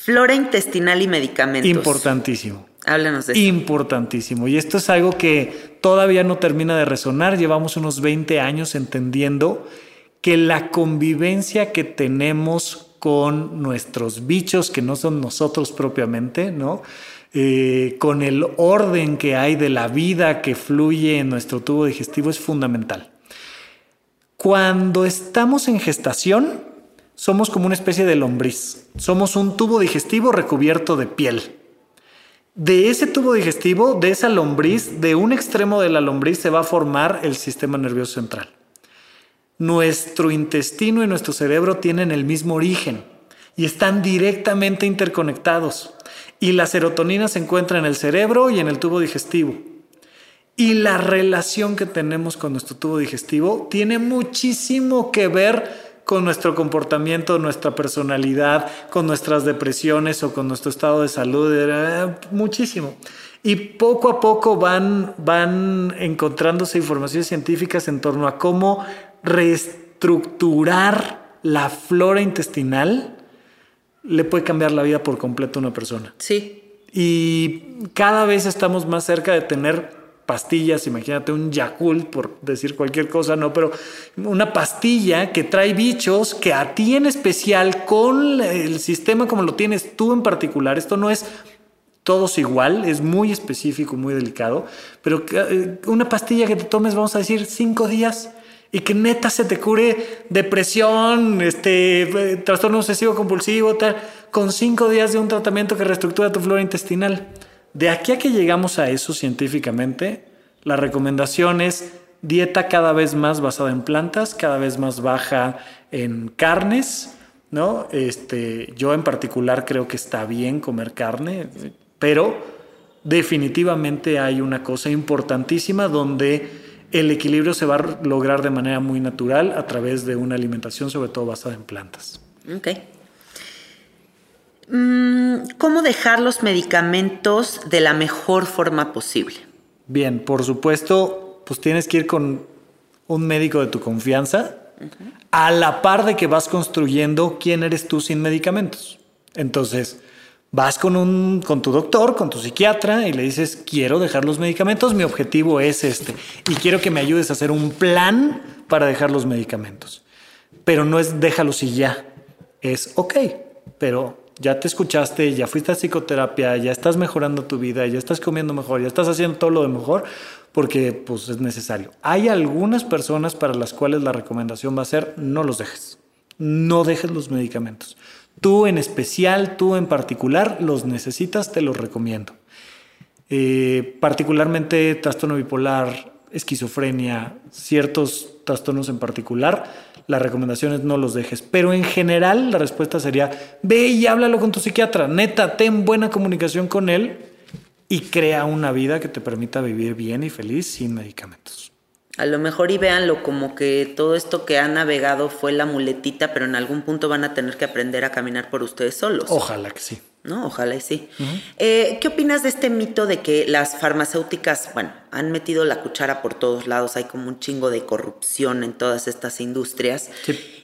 Flora intestinal y medicamentos. Importantísimo. Háblanos de eso. Importantísimo. Y esto es algo que todavía no termina de resonar. Llevamos unos 20 años entendiendo que la convivencia que tenemos con nuestros bichos, que no son nosotros propiamente, ¿no? Eh, con el orden que hay de la vida que fluye en nuestro tubo digestivo es fundamental. Cuando estamos en gestación, somos como una especie de lombriz. Somos un tubo digestivo recubierto de piel. De ese tubo digestivo, de esa lombriz, de un extremo de la lombriz se va a formar el sistema nervioso central. Nuestro intestino y nuestro cerebro tienen el mismo origen y están directamente interconectados. Y la serotonina se encuentra en el cerebro y en el tubo digestivo. Y la relación que tenemos con nuestro tubo digestivo tiene muchísimo que ver con nuestro comportamiento, nuestra personalidad, con nuestras depresiones o con nuestro estado de salud, era muchísimo. Y poco a poco van, van encontrándose informaciones científicas en torno a cómo reestructurar la flora intestinal le puede cambiar la vida por completo a una persona. Sí. Y cada vez estamos más cerca de tener pastillas, imagínate un Yakult, por decir cualquier cosa, no, pero una pastilla que trae bichos que a ti en especial, con el sistema como lo tienes tú en particular, esto no es todos igual, es muy específico, muy delicado, pero eh, una pastilla que te tomes, vamos a decir, cinco días y que neta se te cure depresión, este, eh, trastorno obsesivo compulsivo, tal, con cinco días de un tratamiento que reestructura tu flora intestinal. De aquí a que llegamos a eso científicamente, la recomendación es dieta cada vez más basada en plantas, cada vez más baja en carnes, ¿no? Este, yo en particular creo que está bien comer carne, pero definitivamente hay una cosa importantísima donde el equilibrio se va a lograr de manera muy natural a través de una alimentación sobre todo basada en plantas. Okay. Mm, ¿Cómo dejar los medicamentos de la mejor forma posible? Bien, por supuesto, pues tienes que ir con un médico de tu confianza a la par de que vas construyendo quién eres tú sin medicamentos. Entonces, vas con, un, con tu doctor, con tu psiquiatra y le dices, quiero dejar los medicamentos, mi objetivo es este y quiero que me ayudes a hacer un plan para dejar los medicamentos. Pero no es déjalos y ya, es ok, pero ya te escuchaste, ya fuiste a psicoterapia, ya estás mejorando tu vida, ya estás comiendo mejor, ya estás haciendo todo lo de mejor, porque pues es necesario. Hay algunas personas para las cuales la recomendación va a ser no los dejes, no dejes los medicamentos. Tú en especial, tú en particular, los necesitas, te los recomiendo. Eh, particularmente trastorno bipolar, esquizofrenia, ciertos trastornos en particular, la recomendación es no los dejes. Pero en general la respuesta sería, ve y háblalo con tu psiquiatra. Neta, ten buena comunicación con él y crea una vida que te permita vivir bien y feliz sin medicamentos. A lo mejor y véanlo como que todo esto que han navegado fue la muletita, pero en algún punto van a tener que aprender a caminar por ustedes solos. Ojalá que sí. ¿No? Ojalá y sí. Eh, ¿Qué opinas de este mito de que las farmacéuticas, bueno, han metido la cuchara por todos lados, hay como un chingo de corrupción en todas estas industrias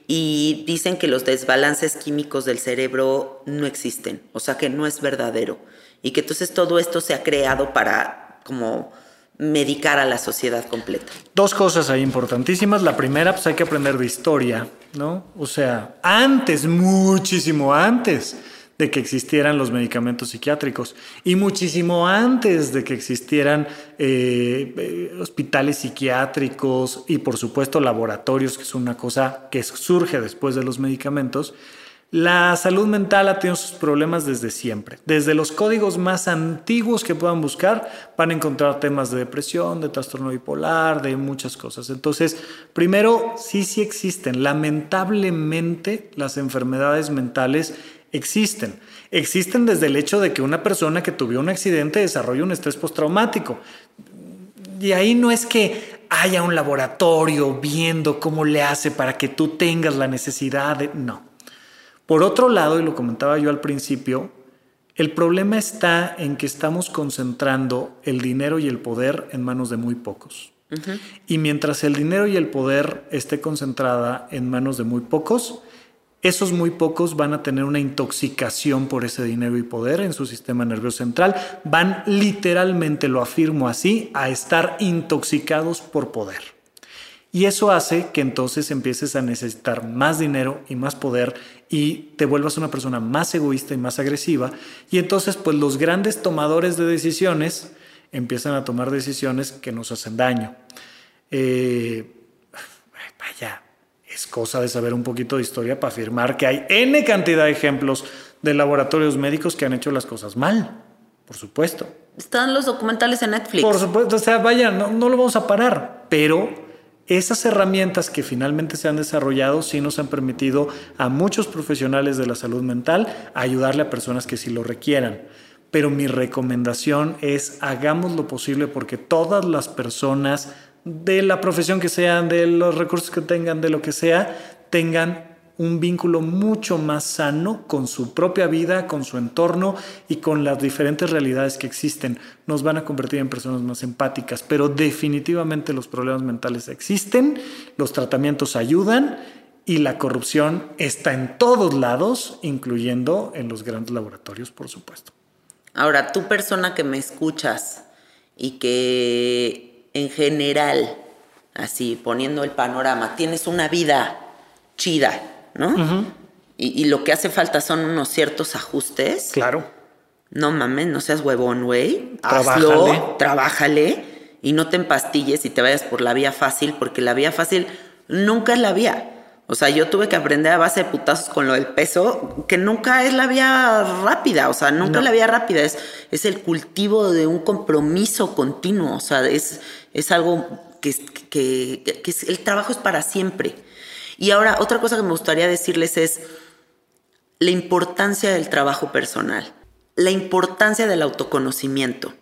y dicen que los desbalances químicos del cerebro no existen, o sea que no es verdadero y que entonces todo esto se ha creado para como medicar a la sociedad completa. Dos cosas ahí importantísimas. La primera, pues hay que aprender de historia, ¿no? O sea, antes, muchísimo antes de que existieran los medicamentos psiquiátricos y muchísimo antes de que existieran eh, eh, hospitales psiquiátricos y por supuesto laboratorios, que es una cosa que surge después de los medicamentos, la salud mental ha tenido sus problemas desde siempre. Desde los códigos más antiguos que puedan buscar, van a encontrar temas de depresión, de trastorno bipolar, de muchas cosas. Entonces, primero, sí, sí existen. Lamentablemente, las enfermedades mentales existen. Existen desde el hecho de que una persona que tuvo un accidente desarrolla un estrés postraumático. Y ahí no es que haya un laboratorio viendo cómo le hace para que tú tengas la necesidad de... No. Por otro lado, y lo comentaba yo al principio, el problema está en que estamos concentrando el dinero y el poder en manos de muy pocos. Y mientras el dinero y el poder esté concentrada en manos de muy pocos, esos muy pocos van a tener una intoxicación por ese dinero y poder en su sistema nervioso central. Van literalmente, lo afirmo así, a estar intoxicados por poder. Y eso hace que entonces empieces a necesitar más dinero y más poder y te vuelvas una persona más egoísta y más agresiva. Y entonces pues los grandes tomadores de decisiones empiezan a tomar decisiones que nos hacen daño. Eh, vaya, es cosa de saber un poquito de historia para afirmar que hay N cantidad de ejemplos de laboratorios médicos que han hecho las cosas mal, por supuesto. Están los documentales en Netflix. Por supuesto, o sea, vaya, no, no lo vamos a parar, pero esas herramientas que finalmente se han desarrollado sí nos han permitido a muchos profesionales de la salud mental ayudarle a personas que sí lo requieran. Pero mi recomendación es hagamos lo posible porque todas las personas de la profesión que sean, de los recursos que tengan, de lo que sea, tengan un vínculo mucho más sano con su propia vida, con su entorno y con las diferentes realidades que existen. Nos van a convertir en personas más empáticas, pero definitivamente los problemas mentales existen, los tratamientos ayudan y la corrupción está en todos lados, incluyendo en los grandes laboratorios, por supuesto. Ahora, tú persona que me escuchas y que en general, así poniendo el panorama, tienes una vida chida, ¿no? y, lo que hace falta son unos ciertos ajustes. Claro. No mames, no seas huevón, güey. Hazlo, trabájale y no te empastilles y te vayas por la vía fácil, porque la vía fácil nunca es la vía. O sea, yo tuve que aprender a base de putazos con lo del peso, que nunca es la vía rápida, o sea, nunca es la vía rápida, es, es el cultivo de un compromiso continuo, o sea, es, es algo que, que, que, el trabajo es para siempre. Y ahora, otra cosa que me gustaría decirles es la importancia del trabajo personal, la importancia del autoconocimiento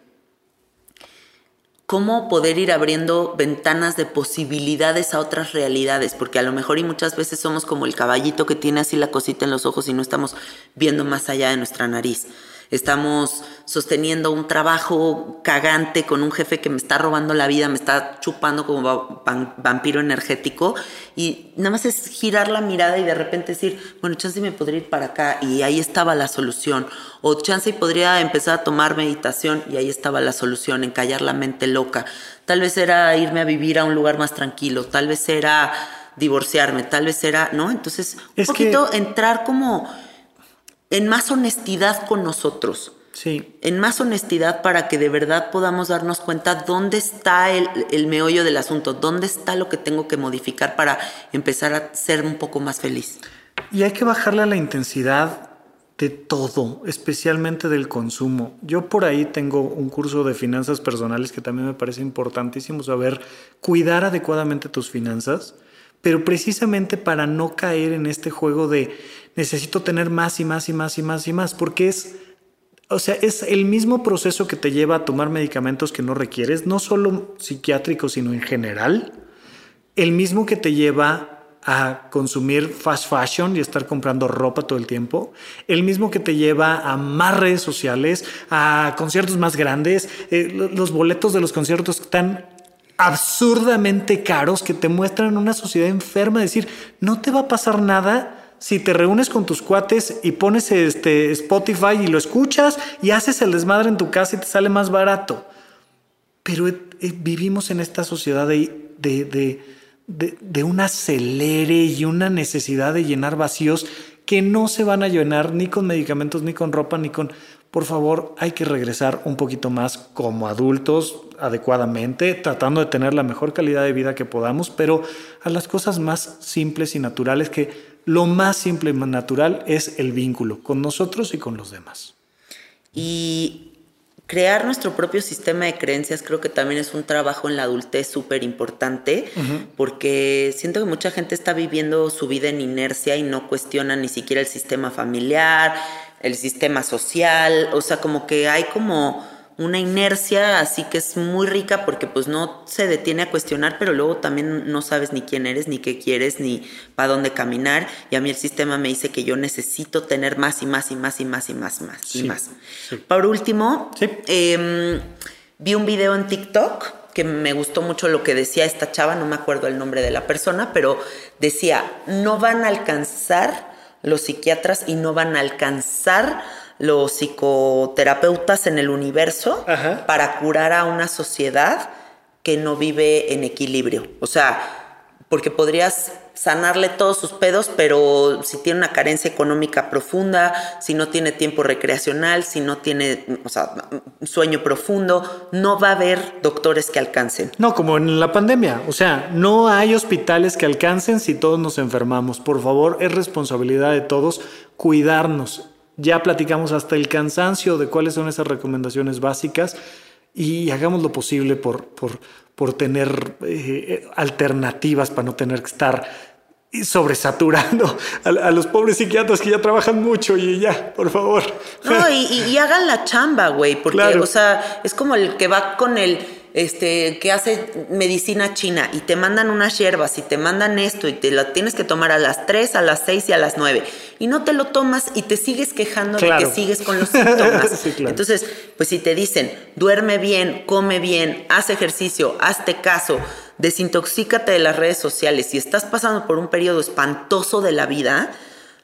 cómo poder ir abriendo ventanas de posibilidades a otras realidades, porque a lo mejor y muchas veces somos como el caballito que tiene así la cosita en los ojos y no estamos viendo más allá de nuestra nariz estamos sosteniendo un trabajo cagante con un jefe que me está robando la vida, me está chupando como vampiro energético. Y nada más es girar la mirada y de repente decir, bueno, chance me podría ir para acá y ahí estaba la solución, o chance podría empezar a tomar meditación y ahí estaba la solución, en callar la mente loca, tal vez era irme a vivir a un lugar más tranquilo, tal vez era divorciarme, tal vez era, ¿no? Entonces, un poquito entrar como en más honestidad con nosotros. Sí. En más honestidad para que de verdad podamos darnos cuenta dónde está el, el, meollo del asunto, dónde está lo que tengo que modificar para empezar a ser un poco más feliz. Y hay que bajarle a la intensidad de todo, especialmente del consumo. Yo por ahí tengo un curso de finanzas personales que también me parece importantísimo saber cuidar adecuadamente tus finanzas, pero precisamente para no caer en este juego de necesito tener más y más y más y más y más, porque es, o sea, es el mismo proceso que te lleva a tomar medicamentos que no requieres, no solo psiquiátricos, sino en general, el mismo que te lleva a consumir fast fashion y estar comprando ropa todo el tiempo, el mismo que te lleva a más redes sociales, a conciertos más grandes, eh, los boletos de los conciertos están absurdamente caros que te muestran una sociedad enferma, decir, no te va a pasar nada si te reúnes con tus cuates y pones este Spotify y lo escuchas y haces el desmadre en tu casa y te sale más barato. Pero eh, eh, vivimos en esta sociedad de, de de, un acelere y una necesidad de llenar vacíos que no se van a llenar ni con medicamentos, ni con ropa, ni con... Por favor, hay que regresar un poquito más como adultos adecuadamente, tratando de tener la mejor calidad de vida que podamos, pero a las cosas más simples y naturales, que lo más simple y más natural es el vínculo con nosotros y con los demás. Y crear nuestro propio sistema de creencias creo que también es un trabajo en la adultez súper importante, porque siento que mucha gente está viviendo su vida en inercia y no cuestiona ni siquiera el sistema familiar, el sistema social, o sea, como que hay como una inercia así que es muy rica porque pues no se detiene a cuestionar, pero luego también no sabes ni quién eres, ni qué quieres, ni para dónde caminar. Y a mí el sistema me dice que yo necesito tener más y más y más y más y más, más y más. Por último, em, vi un video en TikTok que me gustó mucho lo que decía esta chava, no me acuerdo el nombre de la persona, pero decía, no van a alcanzar los psiquiatras y no van a alcanzar los psicoterapeutas en el universo para curar a una sociedad que no vive en equilibrio. O sea, porque podrías sanarle todos sus pedos, pero si tiene una carencia económica profunda, si no tiene tiempo recreacional, si no tiene o sea, sueño profundo, no va a haber doctores que alcancen. No, como en la pandemia, o sea, no hay hospitales que alcancen si todos nos enfermamos. Por favor, es responsabilidad de todos cuidarnos ya platicamos hasta el cansancio de cuáles son esas recomendaciones básicas y hagamos lo posible por, por, por tener eh, alternativas para no tener que estar sobresaturando a, los pobres psiquiatras que ya trabajan mucho y ya, por favor. No, y, hagan la chamba, güey, porque, o sea, es como el que va con el este, que hace medicina china y te mandan unas hierbas y te mandan esto y te la tienes que tomar a las 3, a las 6 y a las 9 y no te lo tomas y te sigues quejando de que sigues con [laughs] los síntomas. Entonces, pues si te dicen, duerme bien, come bien, haz ejercicio, hazte caso, desintoxícate de las redes sociales, si estás pasando por un periodo espantoso de la vida,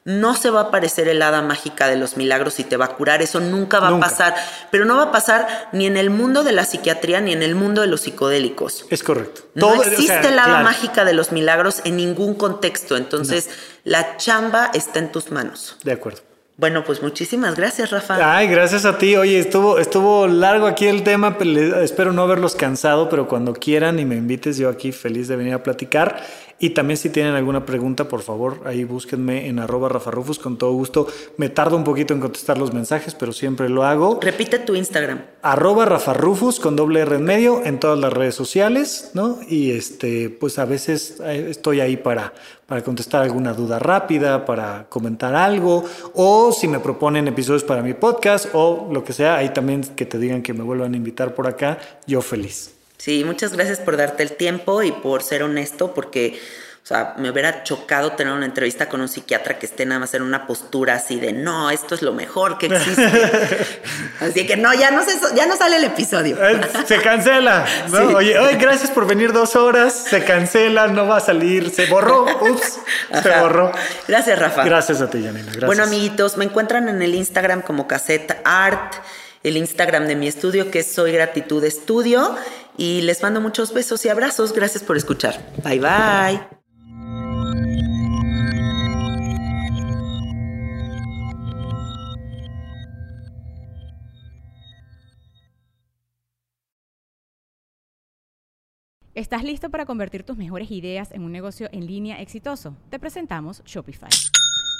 no se va a aparecer el hada mágica de los milagros y te va a curar, eso nunca va a pasar, pero no va a pasar ni en el mundo de la psiquiatría ni en el mundo de los psicodélicos. Es correcto. No existe el hada mágica de los milagros en ningún contexto, entonces la chamba está en tus manos. De acuerdo. Bueno, pues muchísimas gracias, Rafa. Ay, gracias a ti. Oye, estuvo, estuvo largo aquí el tema, pero espero no haberlos cansado, pero cuando quieran y me invites, yo aquí feliz de venir a platicar. Y también si tienen alguna pregunta, por favor, ahí búsquenme en arroba rafarufus, con todo gusto. Me tardo un poquito en contestar los mensajes, pero siempre lo hago. Repite tu Instagram. Arroba rafarufus con doble R en medio en todas las redes sociales, ¿no? Y este, pues a veces eh, estoy ahí para, para contestar alguna duda rápida, para comentar algo, o si me proponen episodios para mi podcast o lo que sea, ahí también que te digan que me vuelvan a invitar por acá, yo feliz. Sí, muchas gracias por darte el tiempo y por ser honesto, porque, o sea, me hubiera chocado tener una entrevista con un psiquiatra que esté nada más en una postura así de, no, esto es lo mejor que existe. [laughs] así que no, ya no, se, ya no sale el episodio. Eh, se cancela. ¿no? Oye, gracias por venir dos horas, se cancela, no va a salir, se borró, ups, se borró. Gracias, Rafa. Gracias a ti, Janina. Gracias. Bueno, amiguitos, me encuentran en el Instagram como Cassette Art el Instagram de mi estudio que es Soy Gratitud Estudio y les mando muchos besos y abrazos. Gracias por escuchar. Bye bye. ¿Estás listo para convertir tus mejores ideas en un negocio en línea exitoso? Te presentamos Shopify.